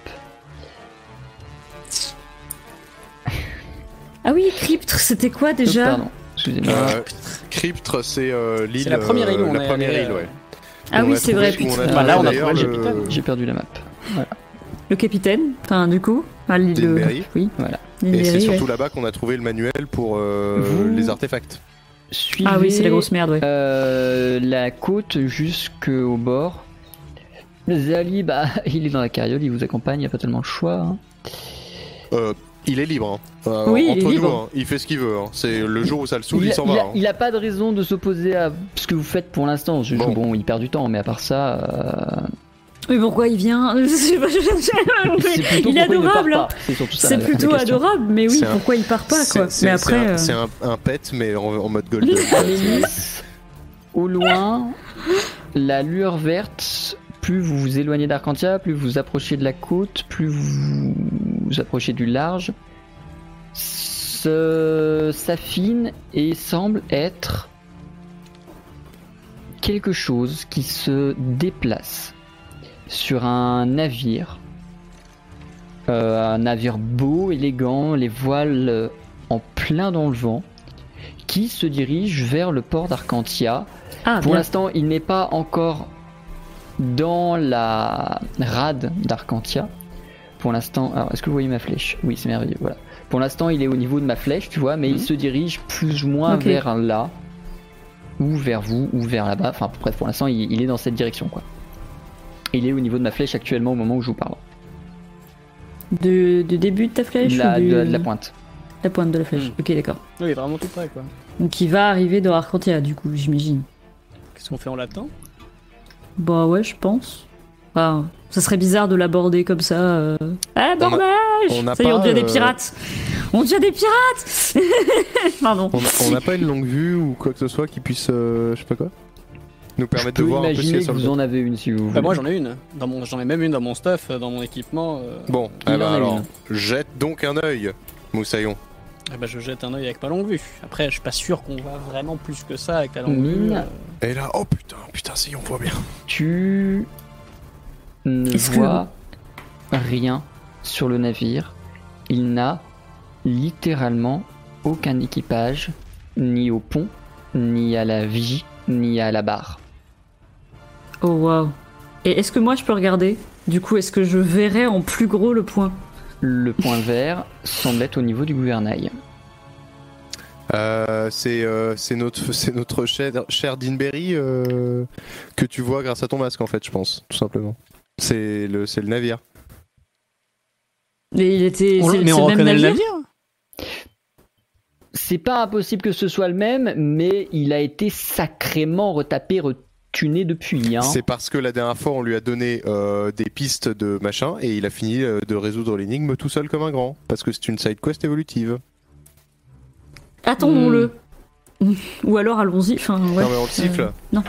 Ah oui, Cryptre, c'était quoi déjà Oh, pardon, excusez-moi. Euh, Cryptre, c'est euh, l'île. C'est la première île où euh, on la est première allé, île, euh, ouais. Ah On oui, a c'est vrai. putain. Bah, là, on a d'ailleurs trouvé le le- capitaine. J'ai perdu la map. Le capitaine, enfin, du coup. Enfin, l'île. Oui, Voilà. l'île Et c'est ouais. surtout là-bas qu'on a trouvé le manuel pour euh, Vous- les artefacts. Suivez Ah oui, c'est la grosse merde, ouais. euh, la côte jusqu'au bord. Zali, bah, il est dans la carriole, il vous accompagne, il n'y a pas tellement le choix. hein. Euh, il est libre. hein. Euh, Oui, il est entre nous, libre. hein, il fait ce qu'il veut. hein. C'est le jour où ça le saoule, il, il, a, s'en il va. a- hein. il a pas de raison de s'opposer à ce que vous faites pour l'instant. Bon. Bon. il perd du temps, mais à part ça, euh, Mais pourquoi il vient Il est adorable. pas. C'est plutôt adorable, mais oui, pourquoi il part pas C'est- quoi c'est- Mais c'est après, un- euh, c'est un, un pet, mais en, en mode golden. Amélis, au loin, la lueur verte, plus vous vous éloignez d'Arcantia, plus vous vous approchez de la côte, plus vous vous approchez du large, s'affine et semble être quelque chose qui se déplace sur un navire. Euh, un navire beau, élégant, les voiles en plein dans le vent, qui se dirige vers le port d'Arcantia. ah, Pour l'instant, il n'est pas encore dans la rade d'Arcantia. Pour l'instant, alors est-ce que vous voyez ma flèche? Oui, c'est merveilleux. Voilà. Pour l'instant, il est au niveau de ma flèche, tu vois, mais il se dirige plus ou moins vers là, ou vers vous, ou vers là-bas. Enfin, bref, pour l'instant, il, il est dans cette direction, quoi. Il est au niveau de ma flèche actuellement au moment où je vous parle. De, début de ta flèche La, ou du- de, de la pointe. la pointe de la flèche. Hmm. Ok, d'accord. Oui, vraiment tout près, quoi. Donc il va arriver dans Arcantia, du coup, j'imagine. Qu'est-ce qu'on fait? En l'attend? Bah ouais, je pense. Ah, ça serait bizarre de l'aborder comme ça. Euh... Ah, On a- bordage on Ça y est, on pas, devient des euh, pirates On devient des pirates Pardon. On n'a pas une longue vue ou quoi que ce soit qui puisse, euh, je sais pas quoi, nous Je permettre de voir un peu ce qu'il y imaginer a que sur vous en avez une si vous voulez. Bah, moi j'en ai une. Dans mon, j'en ai même une dans mon stuff, euh, dans mon équipement. euh. Bon, eh a alors, une. jette donc un œil, Moussaillon. Eh ben, je jette un œil avec ma longue vue. Après, je suis pas sûr qu'on va vraiment plus que ça avec la longue vue. Mine. euh. Et là, oh putain, putain, si on voit bien. tu ne Est-ce que- vois rien sur le navire. Il n'a littéralement aucun équipage, ni au pont, ni à la vigie, ni à la barre. Oh waouh. Et est-ce que moi je peux regarder? Du coup, est-ce que je verrai en plus gros le point? Le point vert semble être au niveau du gouvernail. Euh, c'est euh, c'est notre, c'est notre cher, cher Deanberry euh, que tu vois grâce à ton masque en fait, je pense, tout simplement. C'est le, c'est le navire. Mais il était. On- c'est- mais c'est on le même reconnaît le navire navire C'est pas impossible que ce soit le même, mais il a été sacrément retapé, retuné depuis. Hein. C'est parce que la dernière fois on lui a donné euh, des pistes de machin et il a fini euh, de résoudre l'énigme tout seul comme un grand. Parce que c'est une side quest évolutive. Attendons-le. Ou alors allons-y. Enfin, ouais. Non mais on le siffle. non.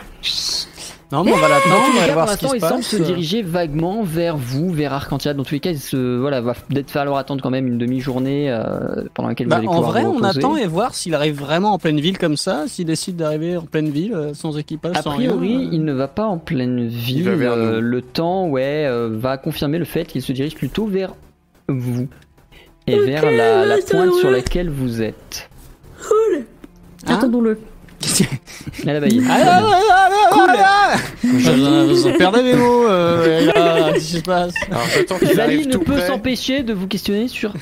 Non, mais on va l'attendre, on va voir ce qui se il semble passe. se diriger vaguement vers vous, vers Arcantia. Dans tous les cas, il se, voilà, va peut-être falloir attendre quand même une demi-journée euh, pendant laquelle Bah, vous allez en pouvoir vrai, vous on attend et voir s'il arrive vraiment en pleine ville comme ça, s'il décide d'arriver en pleine ville euh, sans équipage, A sans priori, rien. euh. il ne va pas en pleine ville. euh, le temps, ouais, euh, va confirmer le fait qu'il se dirige plutôt vers vous et vers la, la pointe sur laquelle vous êtes. Hein? Attendons-le. À la baille. Ah, ah, ah, Je vous perdez mes mots, euh, là, qu'est-ce qui se passe Alors j'attends qu'il Zali arrive ne tout peut près. s'empêcher de vous questionner sur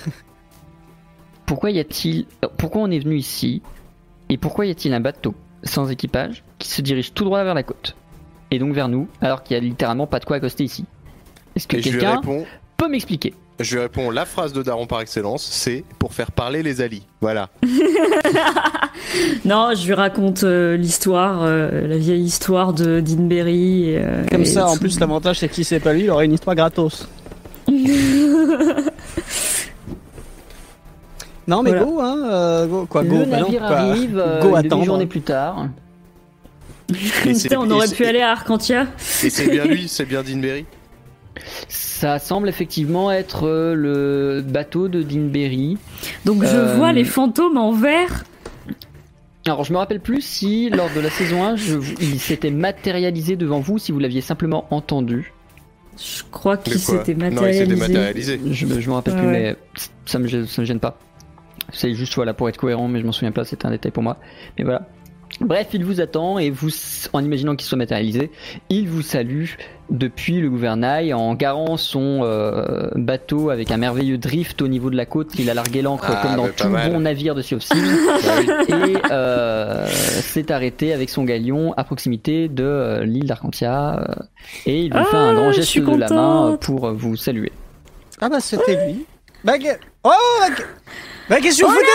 pourquoi y a-t-il, euh, pourquoi on est venu ici et pourquoi y a-t-il un bateau sans équipage qui se dirige tout droit vers la côte et donc vers nous alors qu'il y a littéralement pas de quoi accoster ici. Est-ce que Et je lui quelqu'un réponds, peut m'expliquer? Je lui réponds la phrase de Daron par excellence, c'est pour faire parler les alliés. Voilà. Non, je lui raconte euh, l'histoire, euh, la vieille histoire de Deanberry. euh, Comme et ça, en plus, l'avantage, c'est que si c'est pas lui, il aurait une histoire gratos. Non, mais Voilà. go, hein, euh, go, quoi, go, Le bah navire quoi. arrive euh, Go une attendre. demi-journée plus tard. Putain, on aurait pu aller à Arcantia. Et c'est bien lui, c'est bien Deanberry. Ça semble effectivement être euh, le bateau de Deanberry. Donc je Euh, vois les fantômes en vert. Alors je me rappelle plus si lors de la saison 1 je, il s'était matérialisé devant vous, si vous l'aviez simplement entendu. Je crois qu'il s'était Non, il s'était matérialisé. matérialisé. Je, me- je me rappelle Ouais, plus, mais ça me, ça me gêne pas. C'est juste voilà pour être cohérent, mais je m'en souviens pas, c'était un détail pour moi. Mais voilà. Bref, il vous attend et vous, en imaginant qu'il soit matérialisé, il vous salue depuis le gouvernail en garant son euh, bateau avec un merveilleux drift au niveau de la côte. Il a largué l'ancre Ah, comme dans tout mal. bon navire de Sea of et euh, s'est arrêté avec son galion à proximité de euh, l'île d'Arcantia euh, et il vous fait un Ah, grand geste de la main euh, pour euh, vous saluer. Ah bah c'était lui. Bah, oh bah, que- bah, qu'est-ce que vous foutez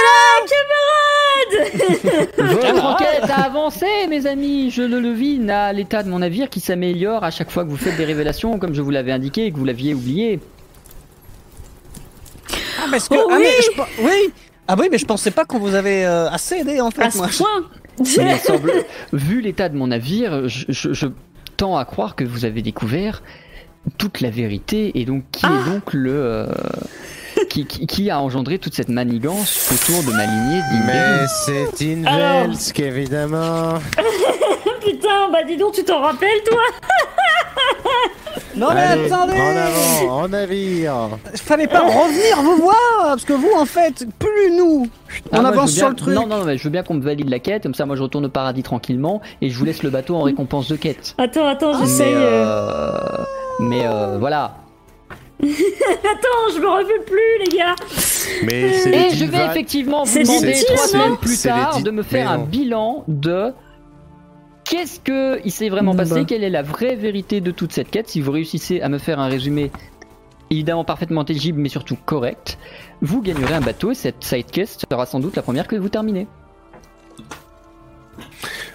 Votre enquête a avancé, mes amis. Je le devine à l'état de mon navire qui s'améliore à chaque fois que vous faites des révélations, comme je vous l'avais indiqué et que vous l'aviez oublié. Ah parce que Oh ah, oui. mais je, oui. Ah oui mais je pensais pas qu'on vous avait euh, assez aidé en fait À ce moi. point Mais il semble, vu l'état de mon navire, je, je- je tends à croire que vous avez découvert toute la vérité et donc qui est donc le euh, qui, qui- qui a engendré toute cette manigance autour de ma lignée d'Imberry. c'est Alors. Invelsk, évidemment. Putain, bah dis donc, tu t'en rappelles, toi Non mais attendez. avant, en navire. Fallait pas revenir vous voir parce que vous en fait plus nous Ah, on avance sur bien- le truc. Non, non, non, mais je veux bien qu'on me valide la quête, comme ça moi je retourne au paradis tranquillement et je vous laisse le bateau en récompense de quête. Attends, attends, Mais, j'essaye. euh, euh, mais euh, voilà. Attends, je me refais plus, les gars Mais c'est Et je vais effectivement vous demander trois semaines plus tard de me faire un bilan de qu'est-ce que il s'est vraiment passé, Bah. quelle est la vraie vérité de toute cette quête. Si vous réussissez à me faire un résumé évidemment parfaitement intelligible mais surtout correct, vous gagnerez un bateau et cette side quest sera sans doute la première que vous terminez.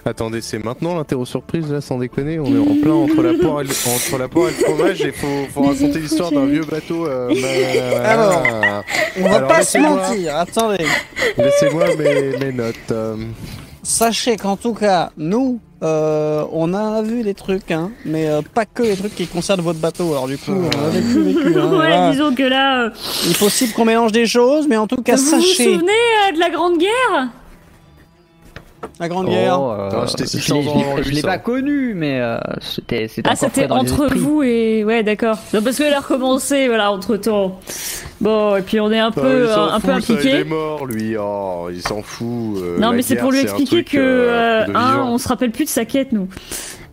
Attendez, c'est maintenant l'interro surprise là, sans déconner. On est en plein entre la poire et le, entre la poire et le fromage et faut, faut raconter l'histoire d'un vieux bateau. euh, Alors. On va Alors, pas se mentir. Attendez. Laissez-moi mes, mes notes. euh. Sachez qu'en tout cas nous euh, on a vu des trucs hein, mais euh, pas que les trucs qui concernent votre bateau. Alors du coup on a vécu, vécu. hein, Ouais, voilà. disons que là, euh, Il est possible qu'on mélange des choses, mais en tout cas vous vous sachez souvenez euh, de la Grande Guerre? La grande guerre. Oh, euh, Ah, c'était je 600 l'ai- ans je pas connu, mais euh, c'était Ah, c'était frais dans les entre vous et... Ouais, d'accord. Non, parce qu'elle a recommencé, voilà, entre-temps. Bon, et puis on est un Ah, peu, il s'en un, un peu fout, ça, Il impliqué. est mort, lui. Oh, il s'en fout. euh, Non, mais c'est pour lui un expliquer truc, que, euh, euh, un, vivant. on se rappelle plus de sa quête, nous.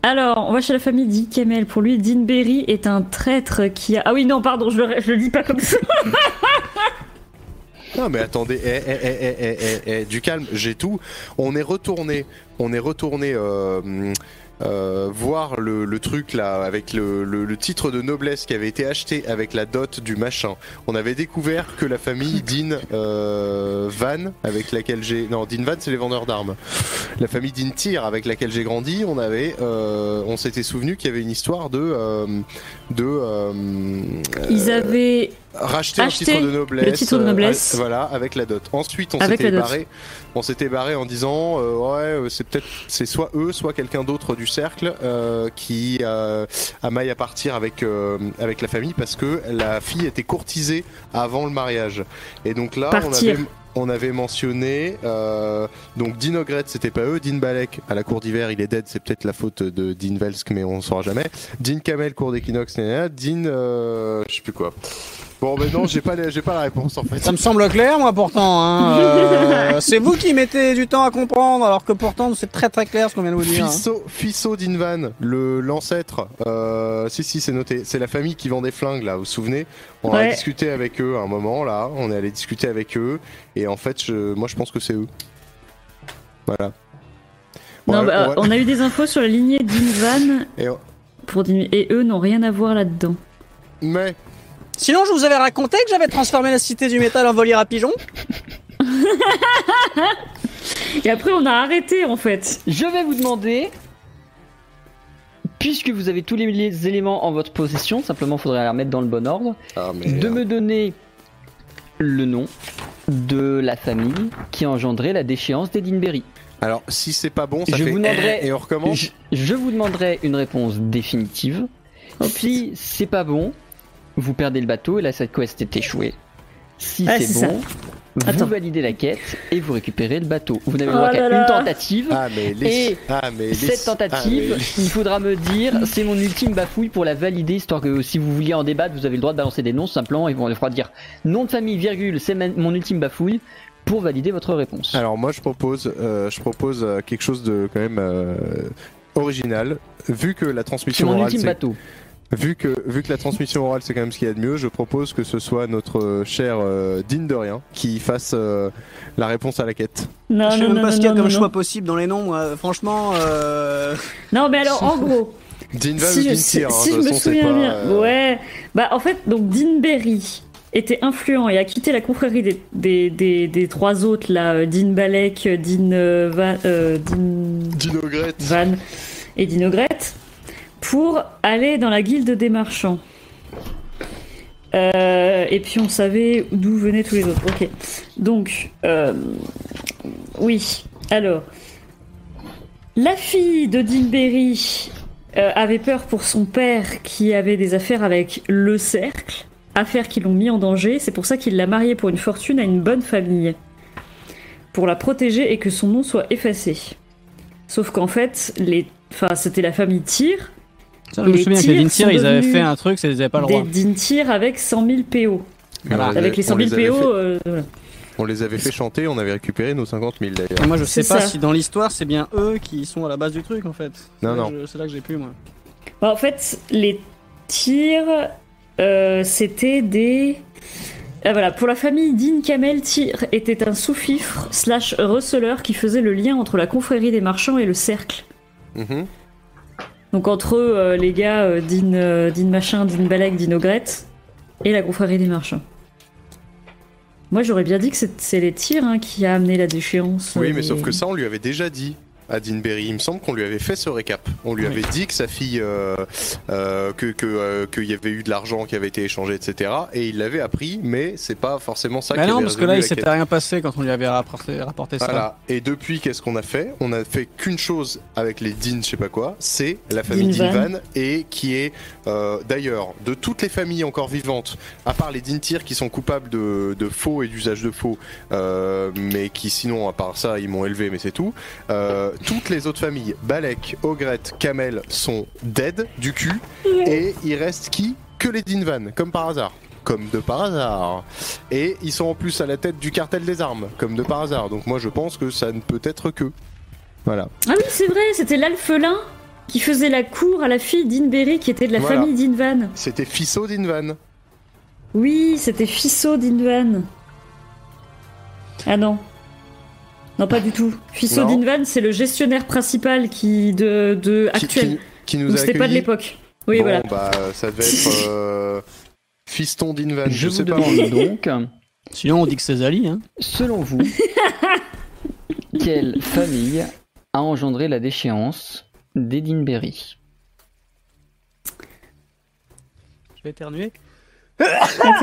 Alors, on va chez la famille Dick Kamel. Pour lui, Dean Berry est un traître qui a... Ah oui, non, pardon, je le, je le dis pas comme ça. Non mais attendez, eh, eh, eh, eh, du calme, j'ai tout. On est retourné, on est retourné euh, euh, voir le, truc là avec le, le- titre de noblesse qui avait été acheté avec la dot du machin. On avait découvert que la famille Dean euh, Van, avec laquelle j'ai, non Dean Van c'est les vendeurs d'armes. La famille Dean Tyr avec laquelle j'ai grandi, on avait, euh, on s'était souvenu qu'il y avait une histoire de, de Ils avaient... racheter Acheter titre de noblesse, le titre de euh, noblesse. euh, voilà, avec la dot. Ensuite, on s'était barré, on s'était barré en disant, euh, ouais, euh, c'est peut-être, c'est soit eux, soit quelqu'un d'autre du cercle euh, qui euh, a maille à partir avec avec euh, avec la famille parce que la fille était courtisée avant le mariage. Et donc là, on avait on avait mentionné euh, donc Dean Ogret c'était pas eux, Dean Balek à la cour d'hiver il est dead c'est peut-être la faute de Dean Velsk mais on saura jamais. Dean Kamel cour d'équinoxe. Dean euh, je sais plus quoi. Bon ben non j'ai pas les- j'ai pas la réponse en fait. Ça me semble clair, moi, pourtant. Hein. Euh, c'est vous qui mettez du temps à comprendre, alors que pourtant, c'est très très clair ce qu'on vient de vous dire. hein. Fisso, Fisso d'Invan, le l'ancêtre, euh, si si c'est noté, c'est la famille qui vend des flingues là, vous vous souvenez? On a discuté avec eux à un moment là, on est allé discuter avec eux et en fait je- moi je pense que c'est eux. Voilà. Non, Ouais, bah, ouais. on a eu des infos sur la lignée Dean Van Et, pour Dean- et eux n'ont rien à voir là-dedans. mais Sinon, je vous avais raconté que j'avais transformé la cité du métal en volière à pigeons. Et après, on a arrêté en fait. Je vais vous demander, puisque vous avez tous les, les éléments en votre possession, simplement faudrait les remettre dans le bon ordre, ah, de me donner le nom de la famille qui a engendré la déchéance d'Edinberry. alors si c'est pas bon, ça Je fait vous demanderai- et on recommence. Je, je vous demanderai une réponse définitive. si c'est pas bon, vous perdez le bateau et la side quest est échouée. Si c'est c'est bon, vous Attends. validez la quête et vous récupérez le bateau. Vous n'avez le Oh droit qu'à une tentative. Ah mais les Et ah mais les Cette tentative, ah, mais- il faudra me dire, c'est mon ultime bafouille pour la valider, histoire que si vous vouliez en débattre, vous avez le droit de balancer des noms simplement, et on faudra dire nom de famille, virgule, c'est mon ultime bafouille, pour valider votre réponse. Alors moi je propose, euh, je propose euh, quelque chose de quand même euh, original. Vu que la C'est transmission mon orale, ultime c'est- bateau. Vu que vu que la transmission orale c'est quand même ce qu'il y a de mieux, je propose que ce soit notre euh, cher euh, Dean de rien qui fasse euh, la réponse à la quête. Non, Je sais non, même non, pas ce qu'il y a comme non. choix possible dans les noms. moi. Franchement, euh... Non, mais alors, en gros, Dean Van si, ou je, Dean si- hein, si je me façon, souviens pas, bien, euh, ouais. Bah, en fait, donc Dean Berry était influent et a quitté la confrérie des, des, des, des trois autres, là, euh, Dean Balek, Dean, euh, Van, euh, Dean Ogret. Van et Dean Ogret, pour aller dans la guilde des marchands. Euh, et puis on savait d'où venaient tous les autres. Ok. Donc, euh, oui. Alors, la fille de Dean Berry euh, avait peur pour son père qui avait des affaires avec le cercle, affaires qui l'ont mis en danger. C'est pour ça qu'il l'a mariée pour une fortune à une bonne famille, pour la protéger et que son nom soit effacé. Sauf qu'en fait, les... enfin, c'était la famille Tyr, Ça, je me Les souviens que les tirs Dintir, ils avaient fait un truc, c'est- ils avaient pas le des droit. Dean Tyr avec 100 000 PO. Voilà. Avec les 100 on 000 les avait PO, euh, voilà. On les avait fait chanter, on avait récupéré nos 50 000 d'ailleurs. Et moi, je sais pas ça. si dans l'histoire, c'est bien eux qui sont à la base du truc, en fait. Non, non. C'est là que j'ai pu, moi. Bah, en fait, les tirs, euh, c'était des. Ah, voilà, pour la famille Dean Kamel, Tyr était un sous-fifre slash receleur qui faisait le lien entre la confrérie des marchands et le cercle. Mhm. Donc entre eux, euh, les gars, euh, Dean, euh, Machin, Dean Balek, Dean Ogret, et la confrérie des marchands. Moi, j'aurais bien dit que c'est les tirs hein, qui a amené la déchéance. Oui, mais sauf que ça, on lui avait déjà dit à Dean Berry. Il me semble qu'on lui avait fait ce récap. On lui Oui. avait dit que sa fille, euh, euh, que que, euh, qu'il y avait eu de l'argent qui avait été échangé, etc. Et il l'avait appris, mais c'est pas forcément ça. Bah qui non, avait parce que là, il s'était rien passé quand on lui avait rapporté, rapporté ça. Voilà. Et depuis, qu'est-ce qu'on a fait? On a fait qu'une chose avec les Dean, je sais pas quoi. C'est la famille Dean Dean Van. Van et qui est euh, d'ailleurs de toutes les familles encore vivantes, à part les Dean Tyr qui sont coupables de, de faux et d'usage de faux, euh, mais qui sinon, à part ça, ils m'ont élevé, mais c'est tout. Euh, toutes les autres familles, Balek, Ogret, Kamel, sont dead du cul. Et il reste qui? Que les Dean Van, comme par hasard. Comme de par hasard. Et ils sont en plus à la tête du cartel des armes, comme de par hasard. Donc moi je pense que ça ne peut être que. Voilà. Ah oui, c'est vrai, c'était l'alphelin qui faisait la cour à la fille d'Inberry qui était de la Voilà. famille d'Invan. C'était Fisso Dean Van. Oui, c'était Fisso d'Invan. Ah non. Non, pas du tout. Fisso Non. d'Invan, c'est le gestionnaire principal qui de, de Qui, actuel. qui- qui nous Donc a c'était pas de l'époque. Oui, bon, voilà. bah ça devait être euh, Fiston Dean Van. Je, Je, vous sais pas. demande donc, Sinon, on dit que c'est Zali. Hein. selon vous, quelle famille a engendré la déchéance d'Edinberry? Je vais éternuer.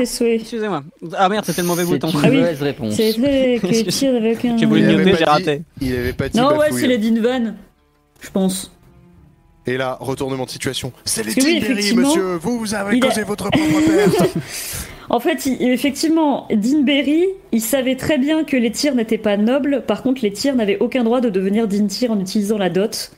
Souhaits. Excusez-moi. Ah merde, c'était le mauvais C'est bouton. une Ah oui. mauvaise réponse. C'était que les tirs avec un. J'ai voulu pas j'ai raté. Il avait pas dit Non, ouais, c'est les Dinvan. Je pense. Et là, retournement de situation. C'est les Parce que oui, Dean Berry, effectivement, monsieur. Vous, vous avez causé votre propre perte. En fait, il- effectivement, Dean Berry, il savait très bien que les tirs n'étaient pas nobles. Par contre, les tirs n'avaient aucun droit de devenir Dean Tyr en utilisant la dot.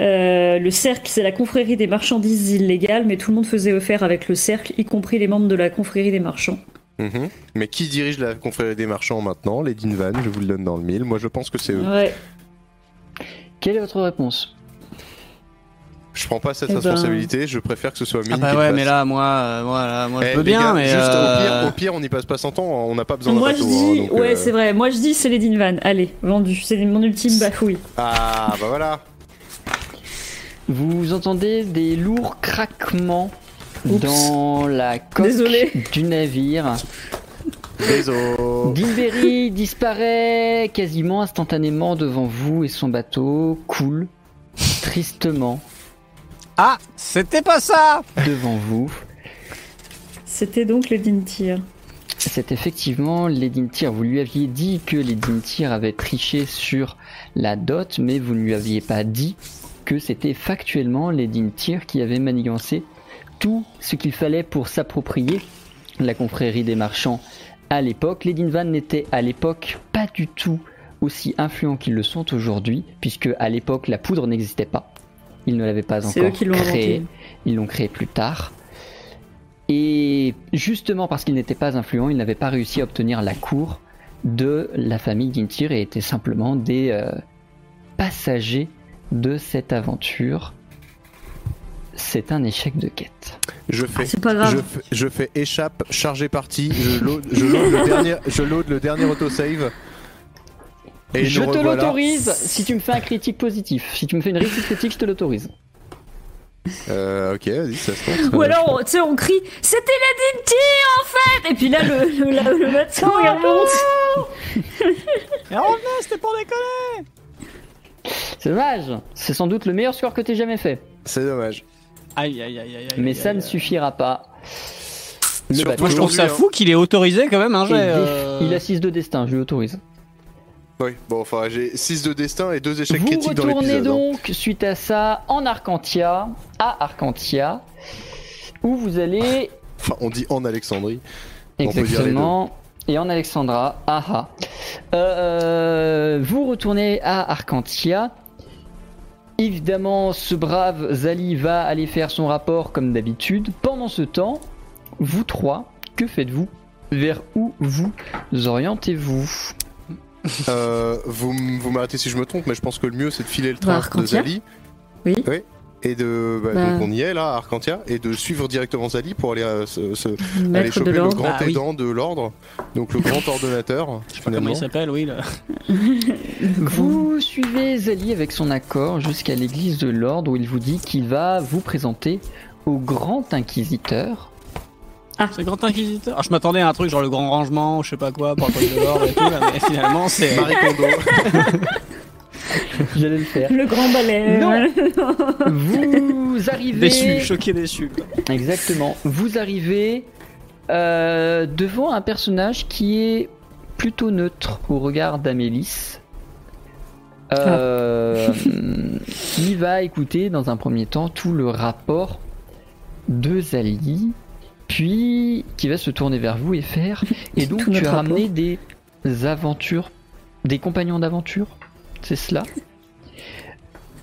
Euh, le cercle, c'est la confrérie des marchandises illégales, mais tout le monde faisait affaire avec le cercle, y compris les membres de la confrérie des marchands. Mhm. Mais qui dirige la confrérie des marchands maintenant? Les Dean Van, je vous le donne dans le mille. Moi, je pense que c'est eux. Ouais. Quelle est votre réponse? Je prends pas cette Eh ben- responsabilité, je préfère que ce soit Mine Ah qui bah ouais, mais là, moi, euh, moi, là, moi Eh, je veux les bien, gars, mais. juste euh, au, pire, au pire, on n'y passe pas 100 ans, on n'a pas besoin d'un Moi bateau. je hein, dis, donc, ouais, euh, c'est vrai. Moi je dis, c'est les Dean Van. Allez, vendu. C'est mon ultime bafouille. Ah, bah voilà. Vous entendez des lourds craquements Oups. dans la coque Désolé. du navire. Désolé. Dinberry disparaît quasiment instantanément devant vous et son bateau coule tristement Ah, c'était pas ça devant vous. C'était donc les Dean Tyr. C'est effectivement les Dintir. Vous lui aviez dit que les Dintir avaient triché sur la dot, mais vous ne lui aviez pas dit que c'était factuellement les Dintir qui avaient manigancé tout ce qu'il fallait pour s'approprier la confrérie des marchands à l'époque. Les Dinvan n'étaient à l'époque pas du tout aussi influents qu'ils le sont aujourd'hui, puisque à l'époque la poudre n'existait pas. Ils ne l'avaient pas encore créée. Ils l'ont créé plus tard. Et justement parce qu'ils n'étaient pas influents, ils n'avaient pas réussi à obtenir la cour de la famille Gintir et étaient simplement des euh, passagers de cette aventure. C'est un échec de quête. Je fais, pas grave. je fais, je fais échappe, chargé parti, je load, je load le dernier, je load le dernier autosave. Et je te l'autorise si tu me fais un critique positif. Si tu me fais une réussite critique, je te l'autorise. Euh, ok, vas-y, ça se tente. Ou alors, tu sais, on crie C'était la Dinty en fait Et puis là, le, le, le médecin, il remonte. Et revenez, c'était pour déconner C'est dommage. C'est sans doute le meilleur score que t'aies jamais fait. C'est dommage. Aïe, aïe, aïe, aïe. aïe, Mais aïe, ça aïe, ne aïe. suffira pas. Le Surtout bateau Moi, je trouve ça fou qu'il ait autorisé quand même est jet. déf- euh, Il a 6 de destin, je lui autorise. Oui, bon, enfin, j'ai 6 de destin et 2 échecs Vous critiques dans retournez l'épisode. hein. donc, suite à ça, en Arcantia, à Arcantia, où vous allez Enfin, on dit en Alexandrie. On peut dire les Exactement. Et en Alexandra, aha. Euh, vous retournez à Arcantia. Évidemment, ce brave Zali va aller faire son rapport comme d'habitude. Pendant ce temps, vous trois, que faites-vous? Vers où vous orientez-vous? Euh, vous m'arrêtez si je me trompe, mais je pense que le mieux c'est de filer le Bah, train de Zali. Oui. Et de. bah, Bah. Donc on y est là, à Arcantia, et de suivre directement Zali pour aller, euh, se, se- aller choper le grand Ah, oui. aidant de l'ordre, donc le grand ordonnateur. Comment finalement. il s'appelle, oui. là. Vous suivez Zali avec son accord jusqu'à l'église de l'ordre où il vous dit qu'il va vous présenter au grand inquisiteur. C'est le grand inquisiteur. Alors, je m'attendais à un truc genre le grand rangement, je sais pas quoi, pour de l'ordre et tout, là, mais finalement c'est. Marie Kondo. J'allais le faire. Le grand balai. Non. Vous arrivez. Déçu, choqué, déçu. Exactement. Vous arrivez euh, devant un personnage qui est plutôt neutre au regard d'Amélis. Euh, qui va écouter dans un premier temps tout le rapport de Zali, puis qui va se tourner vers vous et faire. Et donc tu as ramené des aventures, des compagnons d'aventure, c'est cela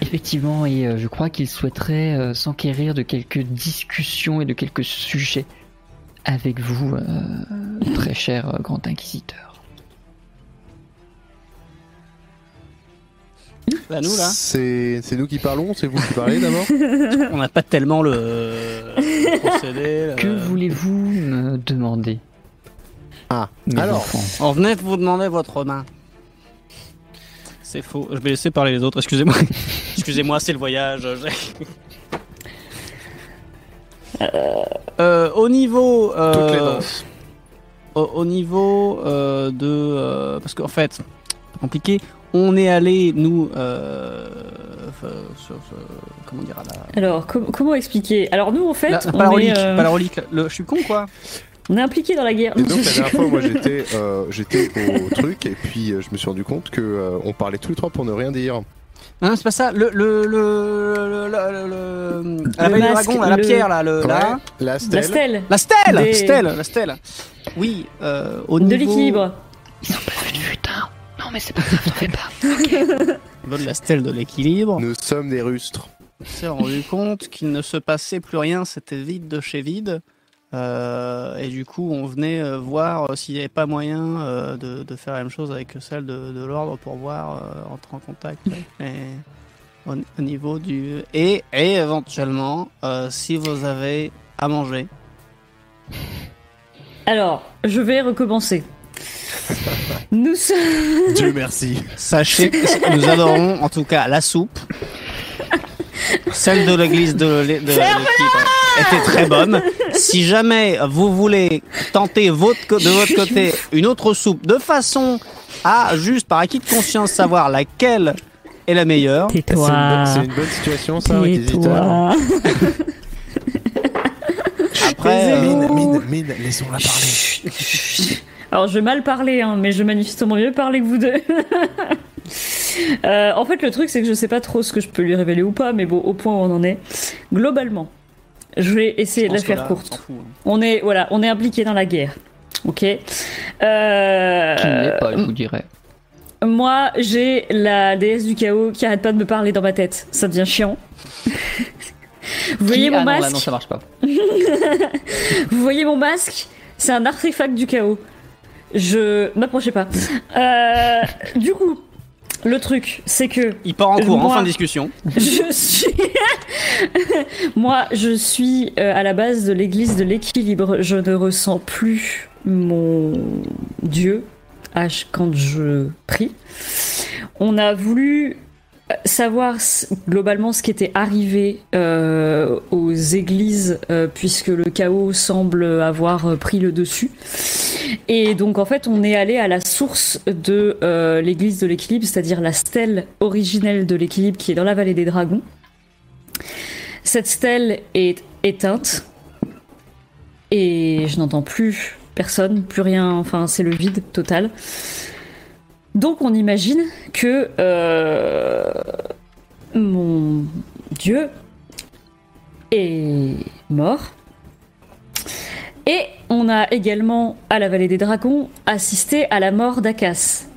Effectivement, et euh, je crois qu'il souhaiterait euh, s'enquérir de quelques discussions et de quelques sujets avec vous, euh, très cher euh, grand inquisiteur. Bah, nous là, C'est nous qui parlons, c'est vous qui parlez d'abord on n'a pas tellement le, le procédé. le- Que voulez-vous me demander? Ah, mes alors, enfants On venait de vous demander votre main. C'est faux. Je vais laisser parler les autres. Excusez-moi. Excusez-moi, c'est le voyage. j'ai- Euh, au niveau, euh, toutes les danses. au, au niveau euh, de, euh, parce qu'en fait, c'est compliqué. On est allé nous, euh, sur, comment dire, la, Alors, com- comment expliquer? Alors, nous, en fait, la- on, pas la est, relique, euh, pas la relique. Le, je suis con quoi. On est impliqué dans la guerre. Et donc la dernière fois, moi j'étais euh, j'étais au truc et puis euh, je me suis rendu compte que euh, on parlait tous les trois pour ne rien dire. Non, c'est pas ça. Le, le, le, le, le, le- le- la masque, dragon, là, la le- pierre là, le, là. Ouais, la la stèle. stèle La stèle, Des- stèle, la stèle. Oui, euh, au de niveau l'équilibre. Ils sont pas venus, putain Non mais c'est pas grave, t'en fais pas de la stèle de l'équilibre, Nous sommes des rustres. on s'est rendu compte qu'il ne se passait plus rien, c'était vide de chez vide. Euh, et du coup, on venait euh, voir euh, s'il n'y avait pas moyen euh, de, de faire la même chose avec celle de, de l'ordre pour voir, euh, entrer en contact. Et au, au niveau du. Et, et éventuellement, euh, si vous avez à manger. Alors, je vais recommencer. Nous sommes. Dieu merci. Sachez que nous adorons en tout cas la soupe. Celle de l'église de de l'équipe était très bonne. Si jamais vous voulez tenter votre de votre côté une autre soupe de façon à juste par acquis de conscience savoir laquelle est la meilleure, C'est une, bonne- c'est une bonne situation ça, inquisiteur. Tais-toi. après euh, Mine, mine, mine, laissons-la parler. Alors, je vais mal parler, hein, mais je vais manifestement mieux parler que vous deux. Euh, en fait, le truc, c'est que je sais pas trop ce que je peux lui révéler ou pas, mais bon, au point où on en est. Globalement, je vais essayer je de la faire là, courte. fout, hein. On est, voilà, on est impliqué dans la guerre. Ok. Euh, Qui ne l'est pas, je vous dirais. Moi, j'ai la déesse du chaos qui arrête pas de me parler dans ma tête. Ça devient chiant. Vous voyez mon ah masque non, ça marche pas. Vous voyez mon masque? C'est un artefact du chaos. Je m'approchez pas. Euh, du coup, le truc, c'est que Il part en cours, en fin de discussion. je suis. Moi, je suis euh, à la base de l'église de l'équilibre. Je ne ressens plus mon Dieu H quand je prie. On a voulu savoir globalement ce qui était arrivé euh, aux églises euh, puisque le chaos semble avoir euh, pris le dessus. Et donc en fait on est allé à la source de l'église de l'équilibre, c'est-à-dire la stèle originelle de l'équilibre qui est dans la vallée des dragons. Cette stèle est éteinte et je n'entends plus personne, plus rien, enfin c'est le vide total. Donc on imagine que euh, mon dieu est mort. Et on a également, à la vallée des dragons, assisté à la mort d'Akas.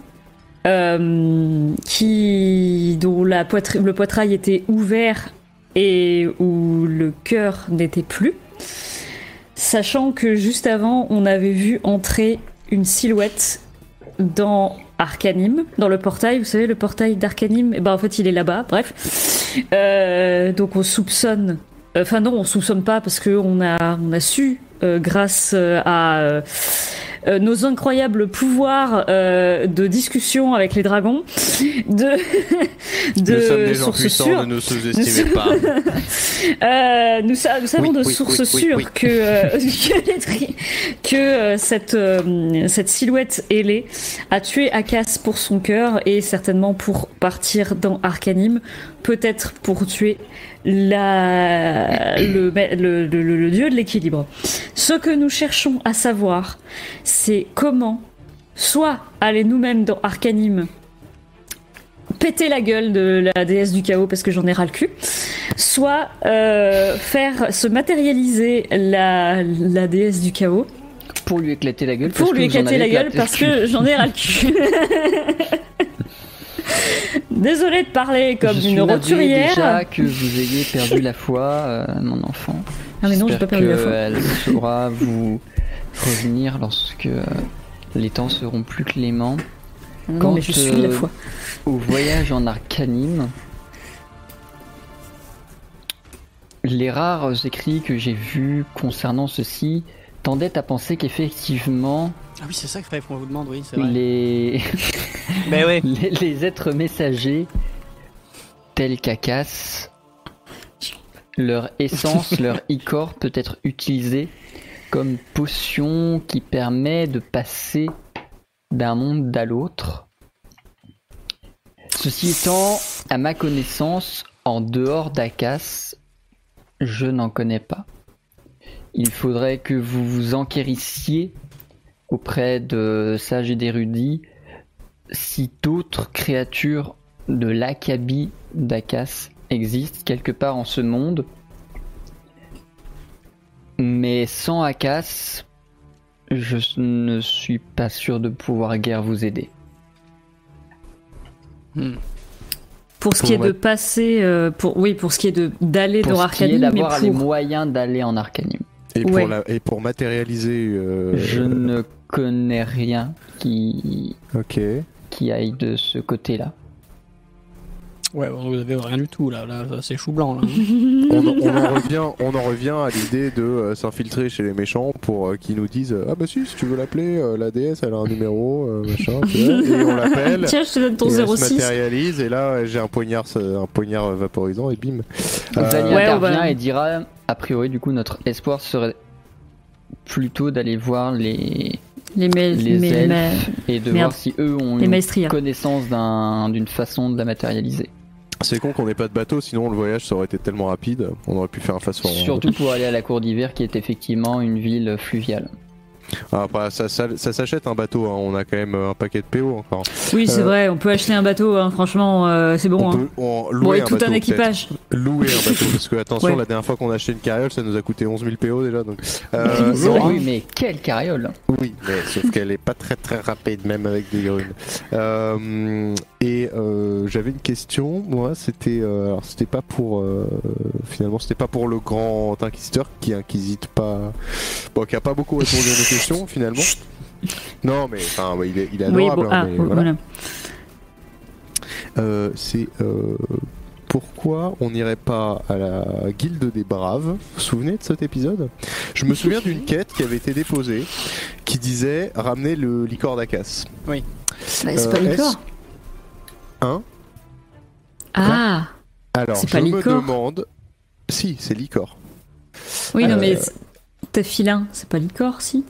Euh, qui, dont le poitrail était ouvert et où le cœur n'était plus. Sachant que juste avant, on avait vu entrer une silhouette dans Arcanim, dans le portail. Vous savez, le portail d'Arcanim, eh ben, en fait, il est là-bas. Bref. Euh, donc, on soupçonne. Enfin, non, on soupçonne pas parce qu'on a, on a su, euh, grâce euh, à. Euh, nos incroyables pouvoirs euh, de discussion avec les dragons, de, de Nous sommes des gens puissants, sûres. ne nous sous-estimez pas. Euh, nous, sa- nous savons Oui, de oui, sources oui, sûres que, que, les tri- que, cette, cette silhouette ailée a tué Akas pour son cœur et certainement pour partir dans Arcanim, peut-être pour tuer la, le, le, le- le- le dieu de l'équilibre. Ce que nous cherchons à savoir, c'est comment soit aller nous-mêmes dans Arcanim péter la gueule de la déesse du chaos parce que j'en ai ras le cul, soit euh, faire se matérialiser la, la déesse du chaos Pour lui éclater la gueule. pour parce lui éclater la gueule parce que j'en ai ras le cul. Désolée de parler comme Je suis une roturière. déjà que vous ayez perdu la foi, euh, mon enfant. Ah mais non, j'ai pas perdu la foi. qu'elle saura vous revenir lorsque euh, les temps seront plus cléments. Non, quand, mais je suis la euh, foi. Au voyage en Arcanime, les rares écrits que j'ai vus concernant ceci tendaient à penser qu'effectivement Ah oui, c'est ça qu'il fallait qu'on vous demande, oui, c'est vrai. les... Ben les, les êtres messagers tels qu'Akas, leur essence, leur icor peut être utilisé comme potion qui permet de passer d'un monde à l'autre. Ceci étant, à ma connaissance, en dehors d'Akas, je n'en connais pas. Il faudrait que vous vous enquérissiez auprès de sages et d'érudits si d'autres créatures de l'Akabi d'Akas existent quelque part en ce monde. Mais sans Akas, je ne suis pas sûr de pouvoir guère vous aider. Pour ce qui est de passer, euh, pour oui, pour ce qui est de d'aller Pour dans ce qui est Arcanim, mais d'avoir les moyens d'aller en Arcanim. Et, Ouais. pour, la- et pour matérialiser. euh, Je ne connais rien qui, Ok. qui aille de ce côté-là. Ouais, vous avez rien du tout là, là c'est chou blanc là. On, en- on en revient, on en revient à l'idée de euh, s'infiltrer chez les méchants pour euh, qu'ils nous disent euh, Ah bah si, si tu veux l'appeler, euh, la déesse elle a un numéro, euh, machin, tu vois, et on l'appelle. Tiens, je te donne ton et elle se 06. matérialise et là j'ai un poignard, un poignard vaporisant et bim. Euh, Valia Ouais, intervient et dira a priori du coup notre espoir serait plutôt d'aller voir les, Les, les mais- elfes et de merde. voir si eux ont les une maestria. connaissance d'un- d'une façon de la matérialiser. C'est con qu'on n'ait pas de bateau, sinon le voyage ça aurait été tellement rapide, on aurait pu faire un fast. Surtout pour aller à la cour d'hiver qui est effectivement une ville fluviale. Ah, bah, ça, ça, ça s'achète un bateau, hein, on a quand même un paquet de PO encore. Oui, c'est Euh, vrai, on peut acheter un bateau, hein, franchement, euh, c'est bon. on hein. peut en louer Bon, et un tout bateau, un équipage. Louer un bateau, parce que attention, Ouais. la dernière fois qu'on a acheté une carriole, ça nous a coûté 11 000 PO déjà. Donc, euh, oui, non, oui, mais quelle carriole Oui, mais sauf qu'elle est pas très très rapide, même avec des grunes. Euh, et euh, j'avais une question, moi, c'était, euh, alors c'était pas pour, euh, finalement, c'était pas pour le grand inquisiteur qui inquisite pas, bon, qui a pas beaucoup répondu à finalement. Non, mais enfin, ouais, il est, il est Oui, adorable. bon, hein, ah, mais voilà. voilà. Euh, c'est euh, pourquoi on n'irait pas à la guilde des braves? Vous vous souvenez de cet épisode? Je me souviens d'une quête qui avait été déposée qui disait ramener le licor d'Acace. Bah, c'est Euh, pas Licor. Hein? Ah Alors, C'est je pas me Licor demande. Si, c'est licor. Oui, non, Euh, mais t'as filin, c'est pas Licor, si?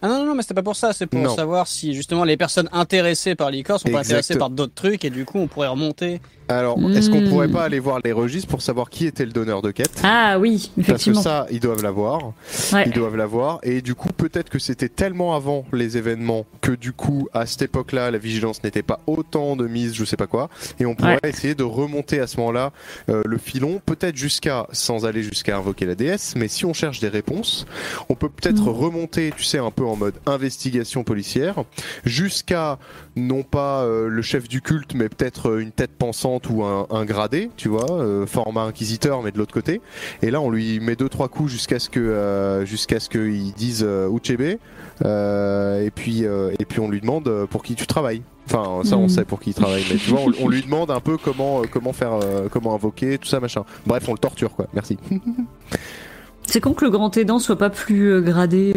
Ah non, non, non, mais c'était pas pour ça, c'est pour Non. savoir si justement les personnes intéressées par l'e-corps sont pas intéressées par d'autres trucs et du coup on pourrait remonter. Alors, est-ce qu'on Hmm. pourrait pas aller voir les registres pour savoir qui était le donneur de quête? Ah oui, Parce que effectivement. ça, ils doivent l'avoir. Ouais. Ils doivent l'avoir. Et du coup, peut-être que c'était tellement avant les événements que du coup, à cette époque-là, la vigilance n'était pas autant de mise, je sais pas quoi. Et on pourrait essayer de remonter à ce moment-là euh, le filon, peut-être jusqu'à, sans aller jusqu'à invoquer la déesse, mais si on cherche des réponses, on peut peut-être Mm. remonter, tu sais, un peu en mode investigation policière, jusqu'à non pas euh, le chef du culte, mais peut-être euh, une tête pensante ou un, un gradé, tu vois, euh, format inquisiteur, mais de l'autre côté. Et là, on lui met deux trois coups jusqu'à ce que euh, jusqu'à ce qu'ils disent euh, Uchebe. Euh, et puis et puis on lui demande pour qui tu travailles. Enfin, ça on Mm. sait pour qui il travaille, mais tu vois, on, on lui demande un peu comment comment faire, comment invoquer, tout ça machin. Bref, on le torture quoi. Merci. C'est con que le grand aidant soit pas plus gradé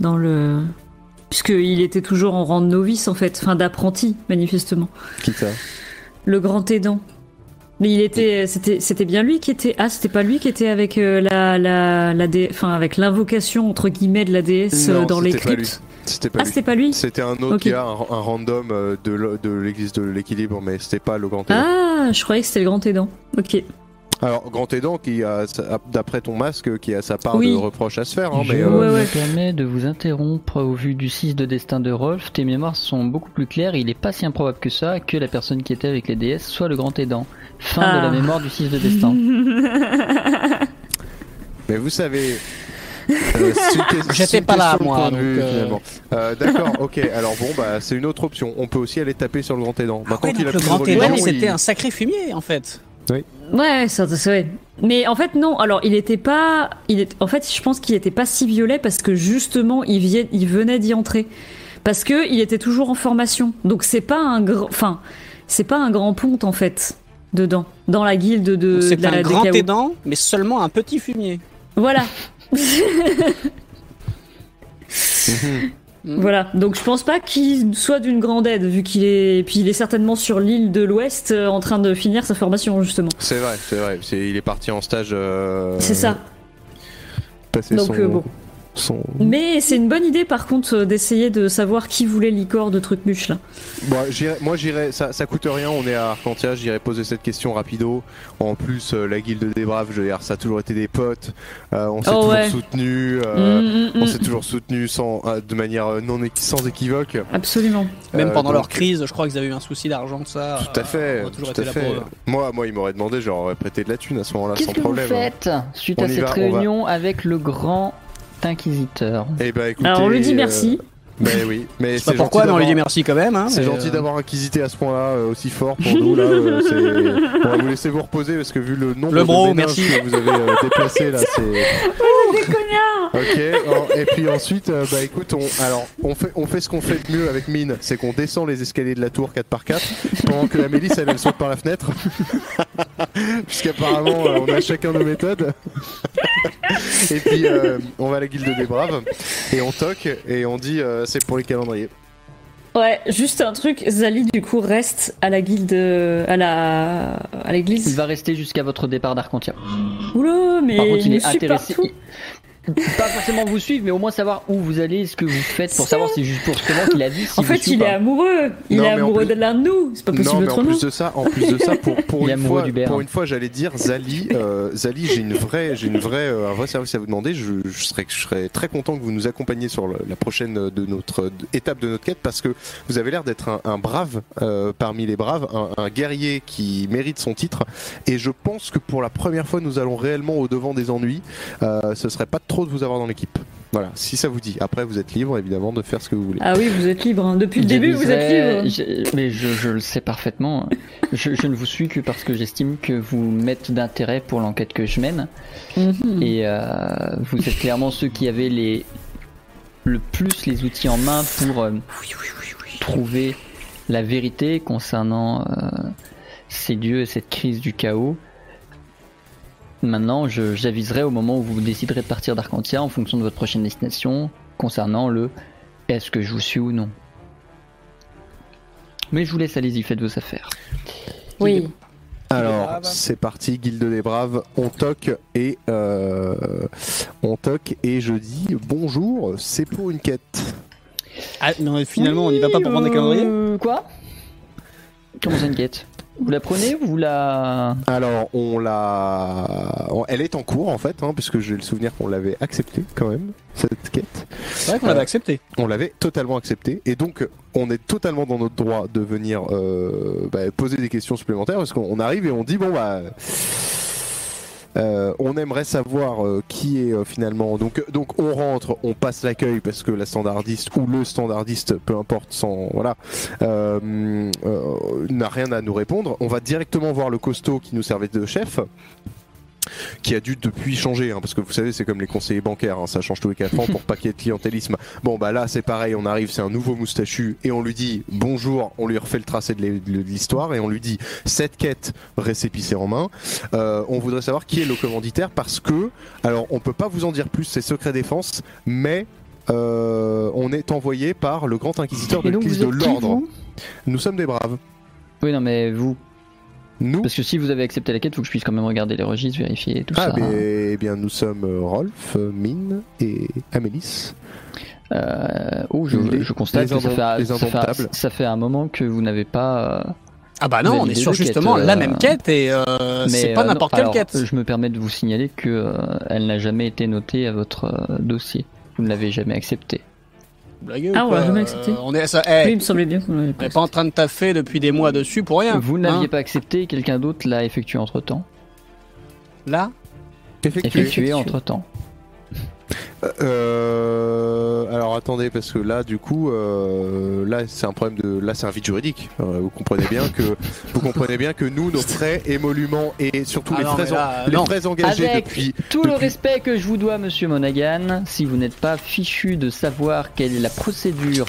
dans le. Puisqu'il était toujours en rang de novice en fait, enfin d'apprenti manifestement. qui ça? Le grand aidant. Mais il était, c'était, c'était bien lui qui était. Ah, c'était pas lui qui était avec euh, la, la, la dé- enfin avec l'invocation entre guillemets de la déesse euh, dans les cryptes. C'était pas Ah, c'était pas lui. C'était un autre Ok. qui a un, un random euh, de de l'église de l'équilibre, mais c'était pas le grand aidant. Ah, je croyais que c'était le grand aidant. Ok. Alors, grand aidant qui a, sa- d'après ton masque, qui a sa part Oui. de reproche à se faire, hein, Je mais Ouais, euh, me ouais. permets de vous interrompre au vu du 6 de destin de Rolf. Tes mémoires sont beaucoup plus claires. Il est pas si improbable que ça que la personne qui était avec les déesses soit le grand aidant. Fin Ah. de la mémoire du 6 de destin. mais vous savez. euh, J'étais pas là, moi, euh. finalement. Euh, D'accord, ok. Alors bon, bah c'est une autre option. On peut aussi aller taper sur le grand aidant. Ah Maintenant ouais, qu'il donc a le grand aidant c'était il- un sacré fumier en fait. Ouais, ça, ça, c'est vrai. Mais en fait, non. Alors, il était pas. Il est... En fait, je pense qu'il était pas si violet parce que justement, il, vie- il venait d'y entrer. Parce que il était toujours en formation. Donc, c'est pas un grand. Enfin, c'est pas un grand ponte en fait dedans, dans la guilde de. C'est la- un grand aidant, mais seulement un petit fumier. Voilà. Mhm. Voilà. Donc, je pense pas qu'il soit d'une grande aide vu qu'il est. Puis, il est certainement sur l'île de l'Ouest euh, en train de finir sa formation justement. C'est vrai, c'est vrai. C'est- il est parti en stage. euh, C'est ça. passer Donc, son, euh, bon. Mais c'est une bonne idée par contre euh, d'essayer de savoir qui voulait l'icor de Trucmuche là. Bon, j'irai- moi j'irai, ça, ça coûte rien, on est à Arcantia, j'irai poser cette question rapido. En plus, euh, la guilde des braves, je veux dire, ça a toujours été des potes, euh, on s'est Oh, toujours ouais. soutenu, Mm, mm, on mm. s'est toujours soutenu sans, euh, de manière non sans équivoque. Absolument. Même pendant leur crise, je crois qu'ils avaient eu un souci d'argent, ça. Tout à fait, euh, on tout à là. Moi, moi, il m'aurait demandé, j'aurais prêté de la thune à ce moment-là Qu'est-ce sans que vous problème. faites suite On à cette va, on va. réunion avec le grand inquisiteur Eh ben, écoutez, Alors on lui dit euh, Mais oui, mais c'est pourquoi, gentil mais on lui dit d'avoir- merci quand même. hein, C'est gentil euh, d'avoir inquisité à ce point-là euh, aussi fort pour nous là. euh, c'est- on va vous laisser vous reposer parce que vu le nombre Le bro, de merci. que vous avez euh, déplacés là, c'est. Ok. Et puis ensuite, bah écoute, on, alors on fait, on fait ce qu'on fait de mieux avec Mine, c'est qu'on descend les escaliers de la tour 4x4 pendant que la Mélisse elle, elle saute par la fenêtre. Puisqu'apparemment on a chacun nos méthodes. et puis euh, on va à la guilde des braves et on toque et on dit euh, c'est pour les calendriers. Ouais, juste un truc, Zali du coup reste à la guilde, à la, à Il l'église. va rester jusqu'à votre départ d'Arcantia. Oula, mais Par contre, il nous est intéressé. partout. Pas forcément vous suivre, mais au moins savoir où vous allez, ce que vous faites, pour savoir si juste pour justement qu'il a dit. Si En fait, il est amoureux. Il Non, est amoureux plus- de l'un de nous. C'est pas Non, possible mais en plus de ça, en plus de ça, pour, pour une fois, pour une fois, j'allais dire Zali, euh, Zali, j'ai une vraie, j'ai une vraie, euh, un vrai service à vous demander. Je, je serais, je serais très content que vous nous accompagniez sur le- la prochaine de notre de- étape de notre quête parce que vous avez l'air d'être un, un brave euh, parmi les braves, un, un guerrier qui mérite son titre. Et je pense que pour la première fois, nous allons réellement au devant des ennuis. Euh, ce serait pas trop de vous avoir dans l'équipe. Voilà, si ça vous dit. Après, vous êtes libre évidemment de faire ce que vous voulez. Ah oui, vous êtes libre. hein. Depuis le début, vous êtes libre. Mais je, je le sais parfaitement. Je, je ne vous suis que parce que j'estime que vous m'êtes d'intérêt pour l'enquête que je mène. Mhm. Et euh, vous êtes clairement ceux qui avaient les le plus les outils en main pour euh, trouver la vérité concernant euh, ces dieux et cette crise du chaos. Maintenant, j'aviserai au moment où vous déciderez de partir d'Arcantia en fonction de votre prochaine destination concernant le est-ce que je vous suis ou non. Mais je vous laisse, allez-y, faites vos affaires. Oui. Alors, c'est parti, Guilde des Braves, on toque et euh, on toque et je dis bonjour, c'est pour une quête. Ah, non, mais finalement, on n'y va pas pour prendre des calendriers? Euh, Quoi? Comment ça une quête Vous la prenez ou vous la... Alors, on l'a, elle est en cours en fait, hein, puisque j'ai le souvenir qu'on l'avait acceptée quand même cette quête. C'est vrai qu'on l'avait accepté. On l'avait totalement acceptée et donc on est totalement dans notre droit de venir euh, bah, poser des questions supplémentaires parce qu'on arrive et on dit bon bah. Euh, on aimerait savoir euh, qui est euh, finalement. Donc, on rentre, on passe l'accueil parce que la standardiste ou le standardiste, peu importe, sans voilà, n'a rien à nous répondre. On va directement voir le costaud qui nous servait de chef, qui a dû depuis changer, hein, parce que vous savez, c'est comme les conseillers bancaires, hein, ça change tous les 4 ans pour pas qu'il y ait de clientélisme. Bon, bah là, c'est pareil, on arrive, c'est un nouveau moustachu, et on lui dit bonjour, on lui refait le tracé de l'hi- de l'histoire, et on lui dit cette quête récépissée en main. Euh, on voudrait savoir qui est le commanditaire, parce que, alors, on peut pas vous en dire plus, c'est secret défense, mais. euh, on est envoyé par le grand inquisiteur de l'église de l'ordre. Nous sommes des braves. Oui, non, mais vous. Nous, Parce que si vous avez accepté la quête, faut que je puisse quand même regarder les registres, vérifier tout ah, ça. ben, eh bien, nous sommes euh, Rolf, euh, Mine et Amélis. Euh, oh, je, Les- je constate que ça fait, indom- les ça, fait, indomptables. ça fait un moment que vous n'avez pas. euh, Ah bah non, on est sur quêtes, justement euh, la même quête et euh, mais, c'est pas euh, n'importe quelle alors, quête. Je me permets de vous signaler que euh, elle n'a jamais été notée à votre euh, dossier. Vous ne l'avez jamais acceptée. Blagueux, Ah, on l'a jamais accepté. Euh, on est ça. Oui, eh, il me semblait bien qu'on l'avait on pas. est pas en train de taffer depuis des mois dessus pour rien. vous ne l'aviez hein. pas accepté, quelqu'un d'autre l'a effectué entre temps. Là? Effectué. Effectué entre temps. Euh, alors attendez parce que là du coup euh, là c'est un problème de là c'est un vide juridique. Euh, vous comprenez bien que vous comprenez bien que nous nos frais émoluments et surtout Ah les non, frais en- les frais engagés Avec depuis Tout le respect que je vous dois, monsieur Monaghan, si vous n'êtes pas fichu de savoir quelle est la procédure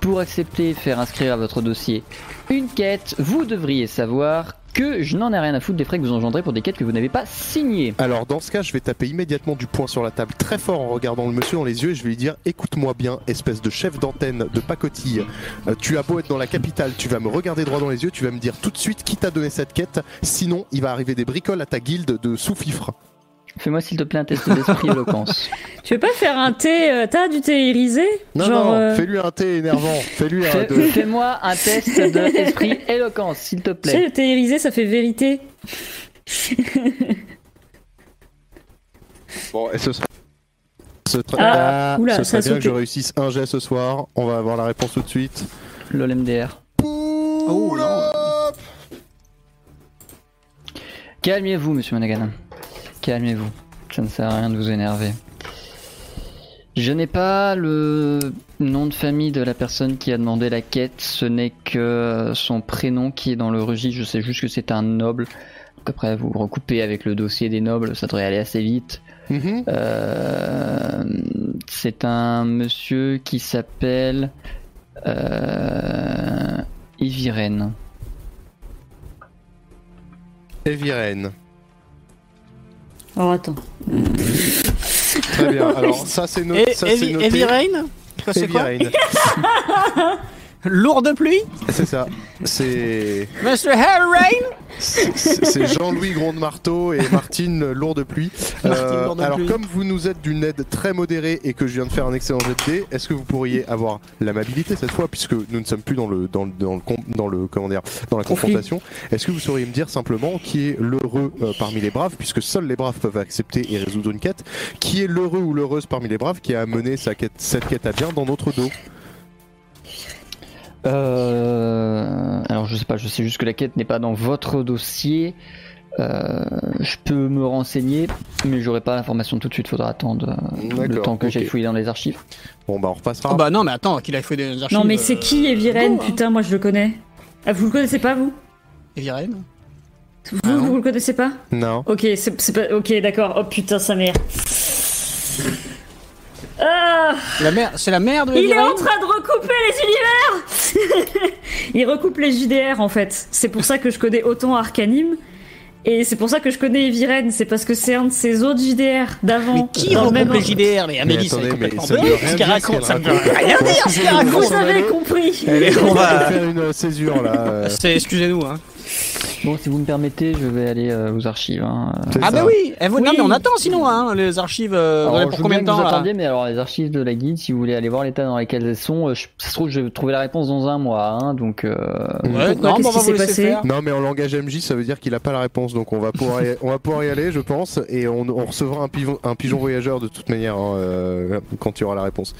pour accepter et faire inscrire à votre dossier une quête, vous devriez savoir que je n'en ai rien à foutre des frais que vous engendrez pour des quêtes que vous n'avez pas signées. Alors dans ce cas, je vais taper immédiatement du poing sur la table très fort en regardant le monsieur dans les yeux et je vais lui dire écoute-moi bien, espèce de chef d'antenne de pacotille. Euh, tu as beau être dans la capitale, tu vas me regarder droit dans les yeux, tu vas me dire tout de suite qui t'a donné cette quête, sinon il va arriver des bricoles à ta guilde de sous-fifres. Fais-moi s'il te plaît un test d'esprit éloquence. Tu veux pas faire un thé euh, T'as du thé irisé Non, Genre, non, euh, fais-lui un thé énervant, fais-lui un de... Fais-moi un test d'esprit éloquence, s'il te Tu sais, plaît. le thé irisé, ça fait vérité. Bon, et ce sera... Ce sera, Ah, oula, ce ça a serait bien que je réussisse un jet ce soir. On va avoir la réponse tout de suite. LOLMDR. Oh. Calmez-vous, monsieur Monaghan. Calmez-vous. Ça ne sert à rien de vous énerver. Je n'ai pas le nom de famille de la personne qui a demandé la quête. Ce n'est que son prénom qui est dans le registre. Je sais juste que c'est un noble. Donc après, vous recoupez avec le dossier des nobles. Ça devrait aller assez vite. Mhm. Euh, c'est un monsieur qui s'appelle euh. Eviren. Oh, attends. Très bien. Alors ça c'est no- noté. Heavy Rain? Quoi, C'est quoi? Lourde pluie C'est ça. C'est Mr. Heavy Rain c'est Jean-Louis Gronde Marteau et Martine Lourde Pluie. Martine Euh, alors Pluie. comme vous nous êtes d'une aide très modérée et que je viens de faire un excellent jet de dés, est-ce que vous pourriez avoir l'amabilité cette fois puisque nous ne sommes plus dans le dans le dans le, dans le comment dire dans la confrontation. Est-ce que vous sauriez me dire simplement qui est l'heureux euh, parmi les braves puisque seuls les braves peuvent accepter et résoudre une quête, qui est l'heureux ou l'heureuse parmi les braves qui a mené sa quête cette quête à bien dans notre dos? Euh, alors je sais pas, je sais juste que la quête n'est pas dans votre dossier. Euh, je peux me renseigner, mais j'aurai pas l'information tout de suite. Faudra attendre euh, le temps que ok. j'aille fouiller dans les archives. Bon bah on repassera. Oh bah non, mais attends, qu'il a fait des archives. Non, mais c'est euh, qui Eviren hein. Putain, moi je le connais. Ah, vous le connaissez pas, vous? Heavy Rain Vous, Ah non. vous le connaissez pas? Non. Ok, c'est c'est pas. Ok, d'accord. Oh putain, sa mère. Ah La c'est la mère de il est en train de recouper les univers Il recoupe les JDR en fait. C'est pour ça que je connais autant Arcanime. Et c'est pour ça que je connais Eviren, c'est parce que c'est un de ses autres JDR d'avant. Mais qui même les JDR Mais Amélie, c'est complètement dingue rien ce dire qu'elle raconte, ça me veut raconte. rien dire ce qu'elle Vous raconte avez compris On va- faire une césure là. excusez-nous, hein. Bon, si vous me permettez, je vais aller euh, aux archives. hein. C'est Ah ça. bah oui, eh, vous- non mais on attend sinon, hein, les archives, euh, Alors, vous je pour veux combien bien de vous temps là attendiez, mais alors les archives de la guide, si vous voulez aller voir l'état dans lequel elles sont, euh, je, ça se trouve, je vais trouver la réponse dans un mois, hein, donc. euh, Ouais, Pourquoi non, bah, Qu'est-ce qui vous s'est passé. Non mais en langage MJ ça veut dire qu'il a pas la réponse donc on va pouvoir y, on va pouvoir y aller je pense et on, on recevra un pigeon, un pigeon voyageur de toute manière hein, euh, quand il y aura la réponse.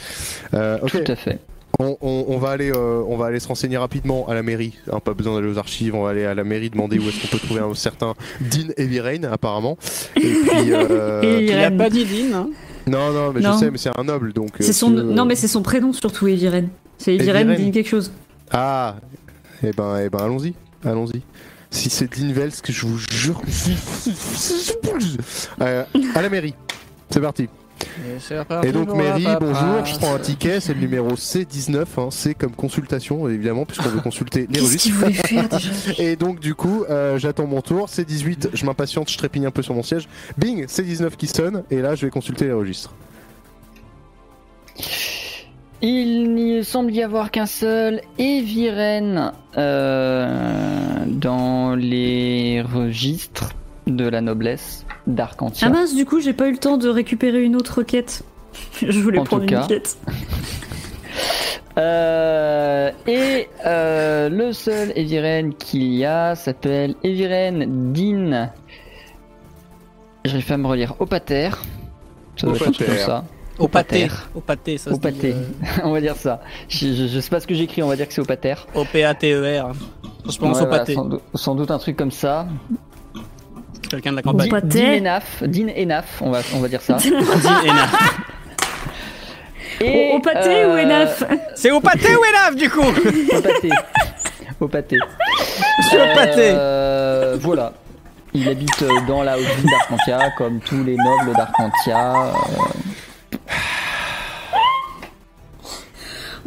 Euh. Tout à fait. On, on- on va aller, euh, on va aller se renseigner rapidement à la mairie. Hein, pas besoin d'aller aux archives. On va aller à la mairie demander où est-ce qu'on peut trouver un certain Dean Evirain apparemment. Et puis, euh, Et- Il a Irène. pas dit Dean, hein. non, non, mais Non. je sais, mais c'est un noble donc. euh, C'est son... euh, Non mais c'est son prénom surtout, Eviren. C'est Eviren, Eviren. dit quelque chose. Ah, et ben, et ben, allons-y, allons-y. Si c'est Dean Vels, que je vous jure. Euh, à la mairie. C'est parti. Et, c'est donc mairie, bonjour, je prends un ticket, c'est le numéro C19, hein, C comme consultation évidemment puisqu'on veut consulter les registres. voulait faire déjà Et donc du coup, euh, j'attends mon tour, C18, je m'impatiente, je trépigne un peu sur mon siège. Bing, C19 qui sonne, et là je vais consulter les registres. Il n'y semble y avoir qu'un seul Eviren euh, dans les registres de la noblesse d'Arcantia. Ah mince, du coup, j'ai pas eu le temps de récupérer une autre quête. Je voulais En prendre une cas. quête. Euh, et euh, le seul Eviren qu'il y a s'appelle Eviren Din. J'arrive pas à me relire. Opater. Ça doit être comme Opater. ça. Opater. Au pâté, ça pâté. euh, on va dire ça. Je, je- je sais pas ce que j'écris, on va dire que c'est au pater. Au P-A-T-E-R. Je pense Ouais, au voilà, pâté. sans, sans doute un truc comme ça. Quelqu'un de la campagne. Din Enaf, Din Enaf, on va, on va dire ça. Dean Enaf. Et, Au, au pâté euh, ou Enaf C'est au pâté ou Enaf du coup Au pâté. Au pâté. Suis au pâté. Euh, voilà. Il habite euh, dans la haute ville d'Arcantia, comme tous les nobles d'Arcantia. euh,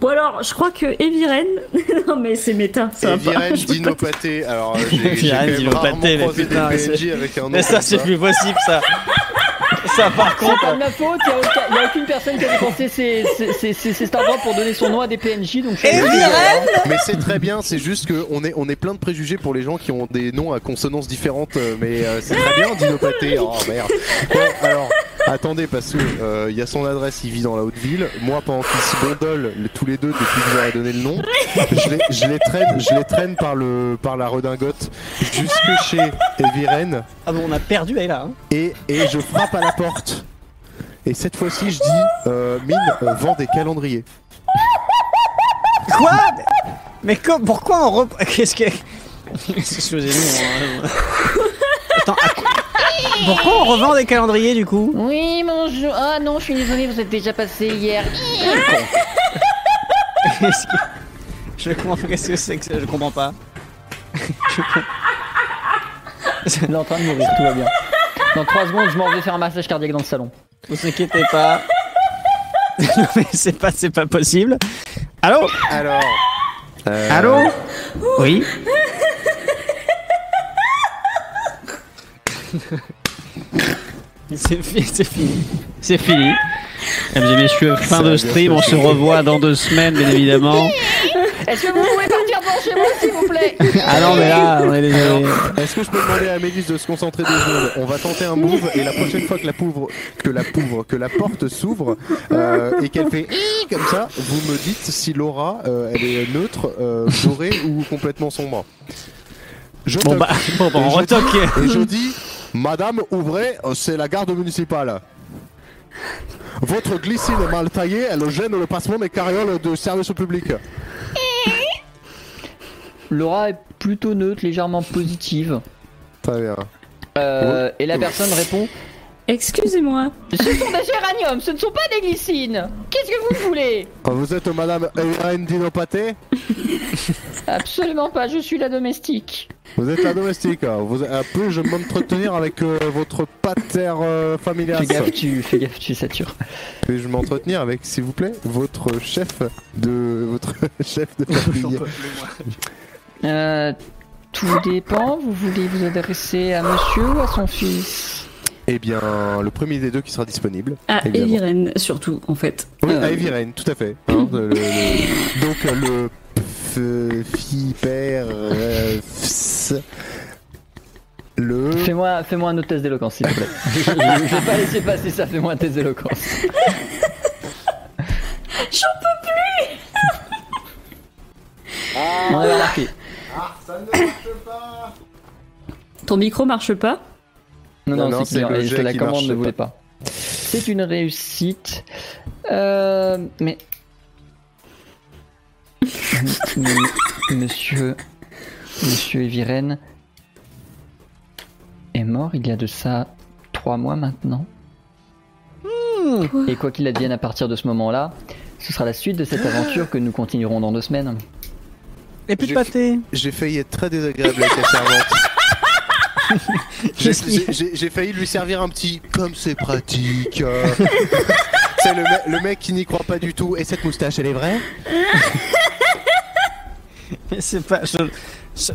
Bon alors, je crois que Eviren... non mais c'est méta, ça va pas. Eviren pas- Dinopaté, alors euh, j'ai j'ai Eviren quand même Dinopaté, rarement mais croisé putain, des c'est- PNJ avec un nom Mais ça, c'est plus possible, ça. Ça, par C'est contre. pas de ma faute, il n'y a, aucune personne qui a dépensé ses, ses, ses, ses- ses Star Wars pour donner son nom à des PNJ. Donc je. Mais c'est très bien, c'est juste qu'on est, on est plein de préjugés pour les gens qui ont des noms à consonances différentes, euh, mais euh, c'est très bien, Dinopaté. Oh merde. Bon, alors, attendez, parce que euh, il y a son adresse, il vit dans la haute ville. Moi, pendant qu'ils se gondolent le- tous les deux depuis que je leur ai donné le nom, je les, je les traîne, je les traîne par, le, par la redingote jusque chez Eviren Ah bon, on a perdu Ayla. Hein. et, et je frappe à la porte. Et cette fois-ci, je dis, euh, Mine, on vend des calendriers. Quoi? Mais comme, pourquoi on rep... Qu'est-ce que... Excusez-nous. hein. Attends, à quoi- pourquoi on revend des calendriers du coup? Oui, bonjour. Ah non, je suis désolé, vous êtes déjà passé hier. Qu'est-ce que- Je comprends qu'est-ce que c'est que ça Je comprends pas. Il est en train de mourir, tout va bien. Dans 3 secondes, je m'en vais faire un massage cardiaque dans le salon. Vous inquiétez pas. Non, mais c'est pas, c'est pas possible. Allô? Alors. euh, Allô? Oui C'est fini, c'est fini. C'est fini. Mesdames et messieurs, fin de stream, on se revoit dans deux semaines, bien évidemment. Est-ce que vous pouvez partir chez moi, s'il vous plaît? Ah non, mais là, on est désolé. Est-ce que je peux demander à Mélisse de se concentrer deux secondes? On va tenter un move et la prochaine fois que la pauvre, que la pauvre, que la porte s'ouvre euh, et qu'elle fait comme ça, vous me dites si l'aura euh, elle est neutre, euh, dorée ou complètement sombre. Je Bon bah, bon, bah, on retoque. Et je dis, Madame, ouvrez, c'est la garde municipale. Votre glycine est mal taillée, elle gêne le passement des carrioles de service au public. Laura est plutôt neutre, légèrement positive. Très bien. Euh, et la personne répond Excusez-moi. Ce sont des géraniums, ce ne sont pas des glycines. Qu'est-ce que vous voulez? Vous êtes Madame Dinopaté Absolument pas, je suis la domestique. Vous êtes la domestique. hein. Vous, un peu, je m'entretenir avec euh, votre pater euh, familias. Fais gaffe, tu, fais gaffe, tu satures. Puis-je m'entretenir avec, s'il vous plaît, votre chef de votre chef de famille. Euh, tout dépend. Vous voulez vous adresser à monsieur ou à son fils? Eh bien, le premier des deux qui sera disponible. À Évidemment. Eviren, surtout, en fait. Oui, Euh, à Eviren, tout à fait. hein, le- le- donc euh, le fi père euh, le Fais-moi fais un autre test d'éloquence, s'il te plaît. je, vais pas laisser passer ça, fais-moi un test d'éloquence. J'en peux On avait remarqué. Ton micro marche pas Non, non, Non, c'est je- la commande ne voulait pas. C'est une réussite. Euh, mais. Monsieur. Monsieur Eviren est mort il y a de ça trois mois maintenant. Et quoi qu'il advienne à partir de ce moment-là, ce sera la suite de cette aventure que nous continuerons dans deux semaines. Et plus de pâté. j'ai failli être très désagréable avec la servante. J'ai- failli lui servir un petit comme c'est pratique. euh. C'est le, me- le mec qui n'y croit pas du tout. Et cette moustache, elle est vraie? Mais c'est pas. Je,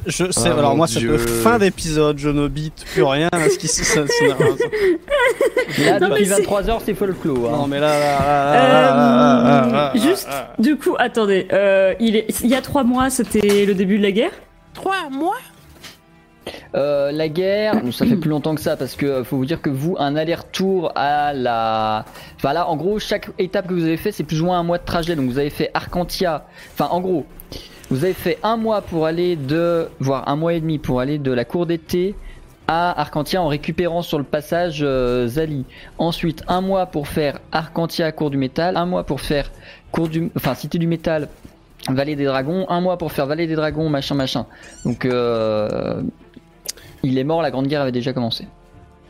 je, ah alors moi, c'est le fin d'épisode, je ne bite plus rien à ce qui c'est ça. là, depuis 23h, c'est folklore. Hein. Non, mais là. là, juste, du coup, attendez. Euh, il, est, il y a 3 mois, c'était le début de la guerre? 3 mois? Euh, la guerre, ça fait plus longtemps que ça parce que euh, faut vous dire que vous, un aller-retour à la. Enfin là, en gros, chaque étape que vous avez fait, c'est plus ou moins un mois de trajet. Donc vous avez fait Arcantia. Enfin, en gros, vous avez fait un mois pour aller de. voire un mois et demi pour aller de la cour d'été à Arcantia en récupérant sur le passage euh, Zali. Ensuite, un mois pour faire Arcantia, cour du métal. Un mois pour faire cour du. Enfin, cité du métal. Vallée des Dragons, un mois pour faire Vallée des Dragons, machin, machin. Donc, euh, il est mort, la Grande Guerre avait déjà commencé.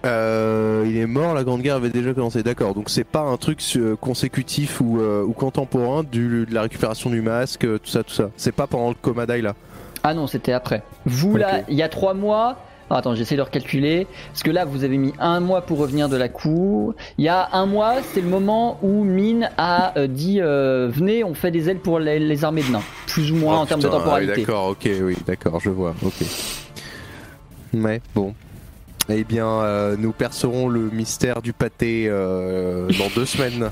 Euh, il est mort, la Grande Guerre avait déjà commencé. D'accord, donc c'est pas un truc euh, consécutif ou, euh, ou contemporain du, de la récupération du masque, tout ça, tout ça. C'est pas pendant le Komadai là. Ah non, c'était après. Vous, là, il y a trois mois. Ah, attends, j'essaie de recalculer. Parce que là, vous avez mis un mois pour revenir de la cour. Il y a un mois, c'est le moment où Mine a euh, dit Venez, on fait des ailes pour les, les armées de nains. Plus ou moins Oh, en termes de temporalité. ah oui, d'accord, ok, oui, d'accord, je vois, ok. Ouais, bon. Eh bien, euh, nous percerons le mystère du pâté euh, dans deux semaines.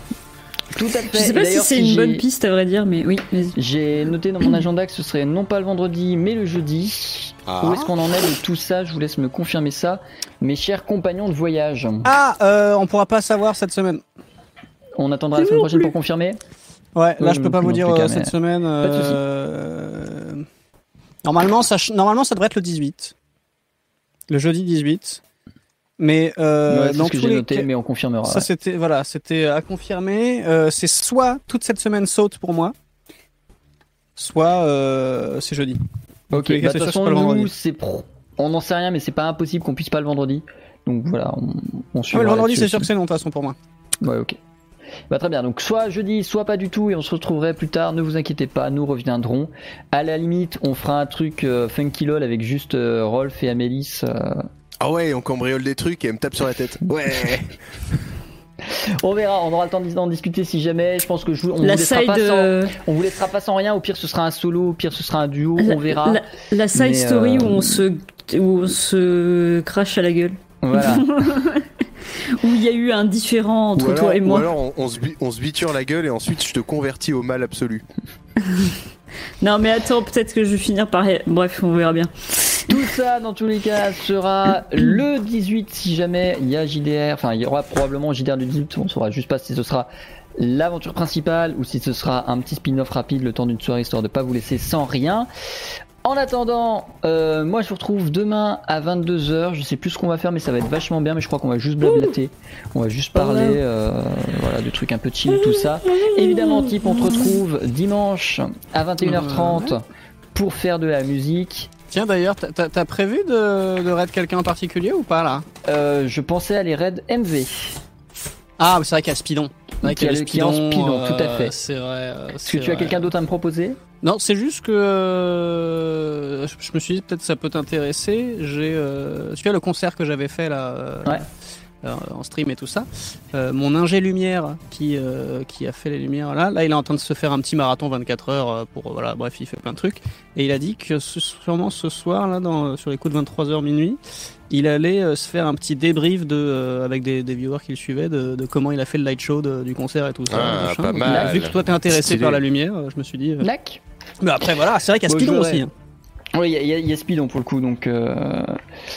Tout à fait. Je sais pas si c'est si une bonne piste, à vrai dire, mais oui, vas-y. J'ai noté dans mon agenda que ce serait non pas le vendredi, mais le jeudi. Ah. Où est-ce qu'on en est de tout ça? Je vous laisse me confirmer ça. Mes chers compagnons de voyage. Ah, euh, on pourra pas savoir cette semaine. On attendra la semaine prochaine pour confirmer? Ouais, là Oui, je peux pas vous dire euh, cas, cette semaine. de souci. euh, Normalement, ça, ch- normalement, ça devrait être le 18. Le jeudi 18. Mais euh, Ouais, C'est dans ce que j'ai noté, mais on confirmera. ça c'était voilà, c'était à confirmer. Euh, c'est soit toute cette semaine saute pour moi, soit euh, c'est jeudi. Ok, bah, de toute façon, nous, pro- on n'en sait rien, mais c'est pas impossible qu'on puisse pas le vendredi. Donc voilà, on, on Ah, le vendredi, c'est sûr que c'est non de toute façon pour moi. Ouais, ok. Bah très bien, donc soit jeudi, soit pas du tout, et on se retrouverait plus tard, ne vous inquiétez pas, nous reviendrons. À la limite, on fera un truc funky lol avec juste Rolf et Amélis. Ah ouais, on cambriole des trucs et elle me tape sur la tête. Ouais On verra, on aura le temps d'en discuter si jamais. Je pense que je vous, on, la vous laissera side, pas sans, euh, on vous laissera pas sans rien. Au pire, ce sera un solo, au pire, ce sera un duo. la, On verra. la- la side Mais, story euh, où on se où on se crache à la gueule. Voilà. Où il y a eu un différent entre ou alors, toi et ou moi. alors on, on se, on se biture la gueule et ensuite je te convertis au mal absolu. Non mais attends, peut-être que je vais finir par... Bref, on verra bien. Tout ça, dans tous les cas, sera le 18 si jamais il y a JDR. Enfin, il y aura probablement JDR du 18. On saura juste pas si ce sera l'aventure principale ou si ce sera un petit spin-off rapide le temps d'une soirée histoire de pas vous laisser sans rien. En attendant, euh, moi je vous retrouve demain à 22h. Je sais plus ce qu'on va faire, mais ça va être vachement bien. Mais je crois qu'on va juste blablater. On va juste parler euh, voilà, de trucs un peu chill, tout ça. Évidemment, type, on te retrouve dimanche à 21h30 pour faire de la musique. Tiens d'ailleurs, t'as- prévu de, de raid quelqu'un en particulier ou pas là Euh, je pensais à les raids MV. Ah, mais c'est vrai qu'il y a Spidon. Vrai qu'il y a le qui est en Spidon, euh, tout à fait. C'est vrai. euh, Est-ce que tu as quelqu'un d'autre à me proposer? Non, c'est juste que euh, je me suis dit peut-être ça peut t'intéresser. J'ai euh, tu vois le concert que j'avais fait là euh, Ouais. Euh, en stream et tout ça. Euh, mon ingé lumière qui euh, qui a fait les lumières là, là il est en train de se faire un petit marathon 24 heures pour voilà bref il fait plein de trucs et il a dit que ce- sûrement ce soir là dans sur les coups de 23 h minuit il allait euh, se faire un petit débrief de euh, avec des, des viewers qu'il suivait de, de comment il a fait le light show de- du concert et tout ça. Ah, pas. Vu que toi t'es intéressé Stylé. par la lumière, je me suis dit. euh, mais après, voilà, c'est vrai qu'il y a j'aurais- aussi. hein. Oui, il y, a- y a Speedon pour le coup, donc euh,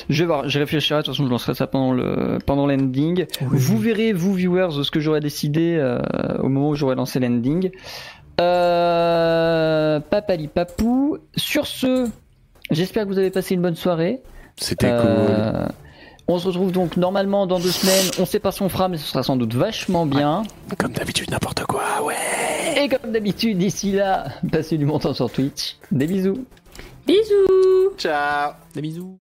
je vais voir, je réfléchirai, de toute façon je lancerai ça pendant le pendant l'ending. Vous verrez, vous viewers, ce que j'aurais décidé euh, au moment où j'aurais lancé l'ending. Euh, papali papou. Sur ce, j'espère que vous avez passé une bonne soirée. C'était Euh, On se retrouve donc normalement dans deux semaines. On sait pas si on fera, mais ce sera sans doute vachement bien. cool. Comme d'habitude, n'importe quoi, ouais. Et comme d'habitude, d'ici là, passez du bon temps sur Twitch. Des bisous. Bisous Ciao. Des bisous.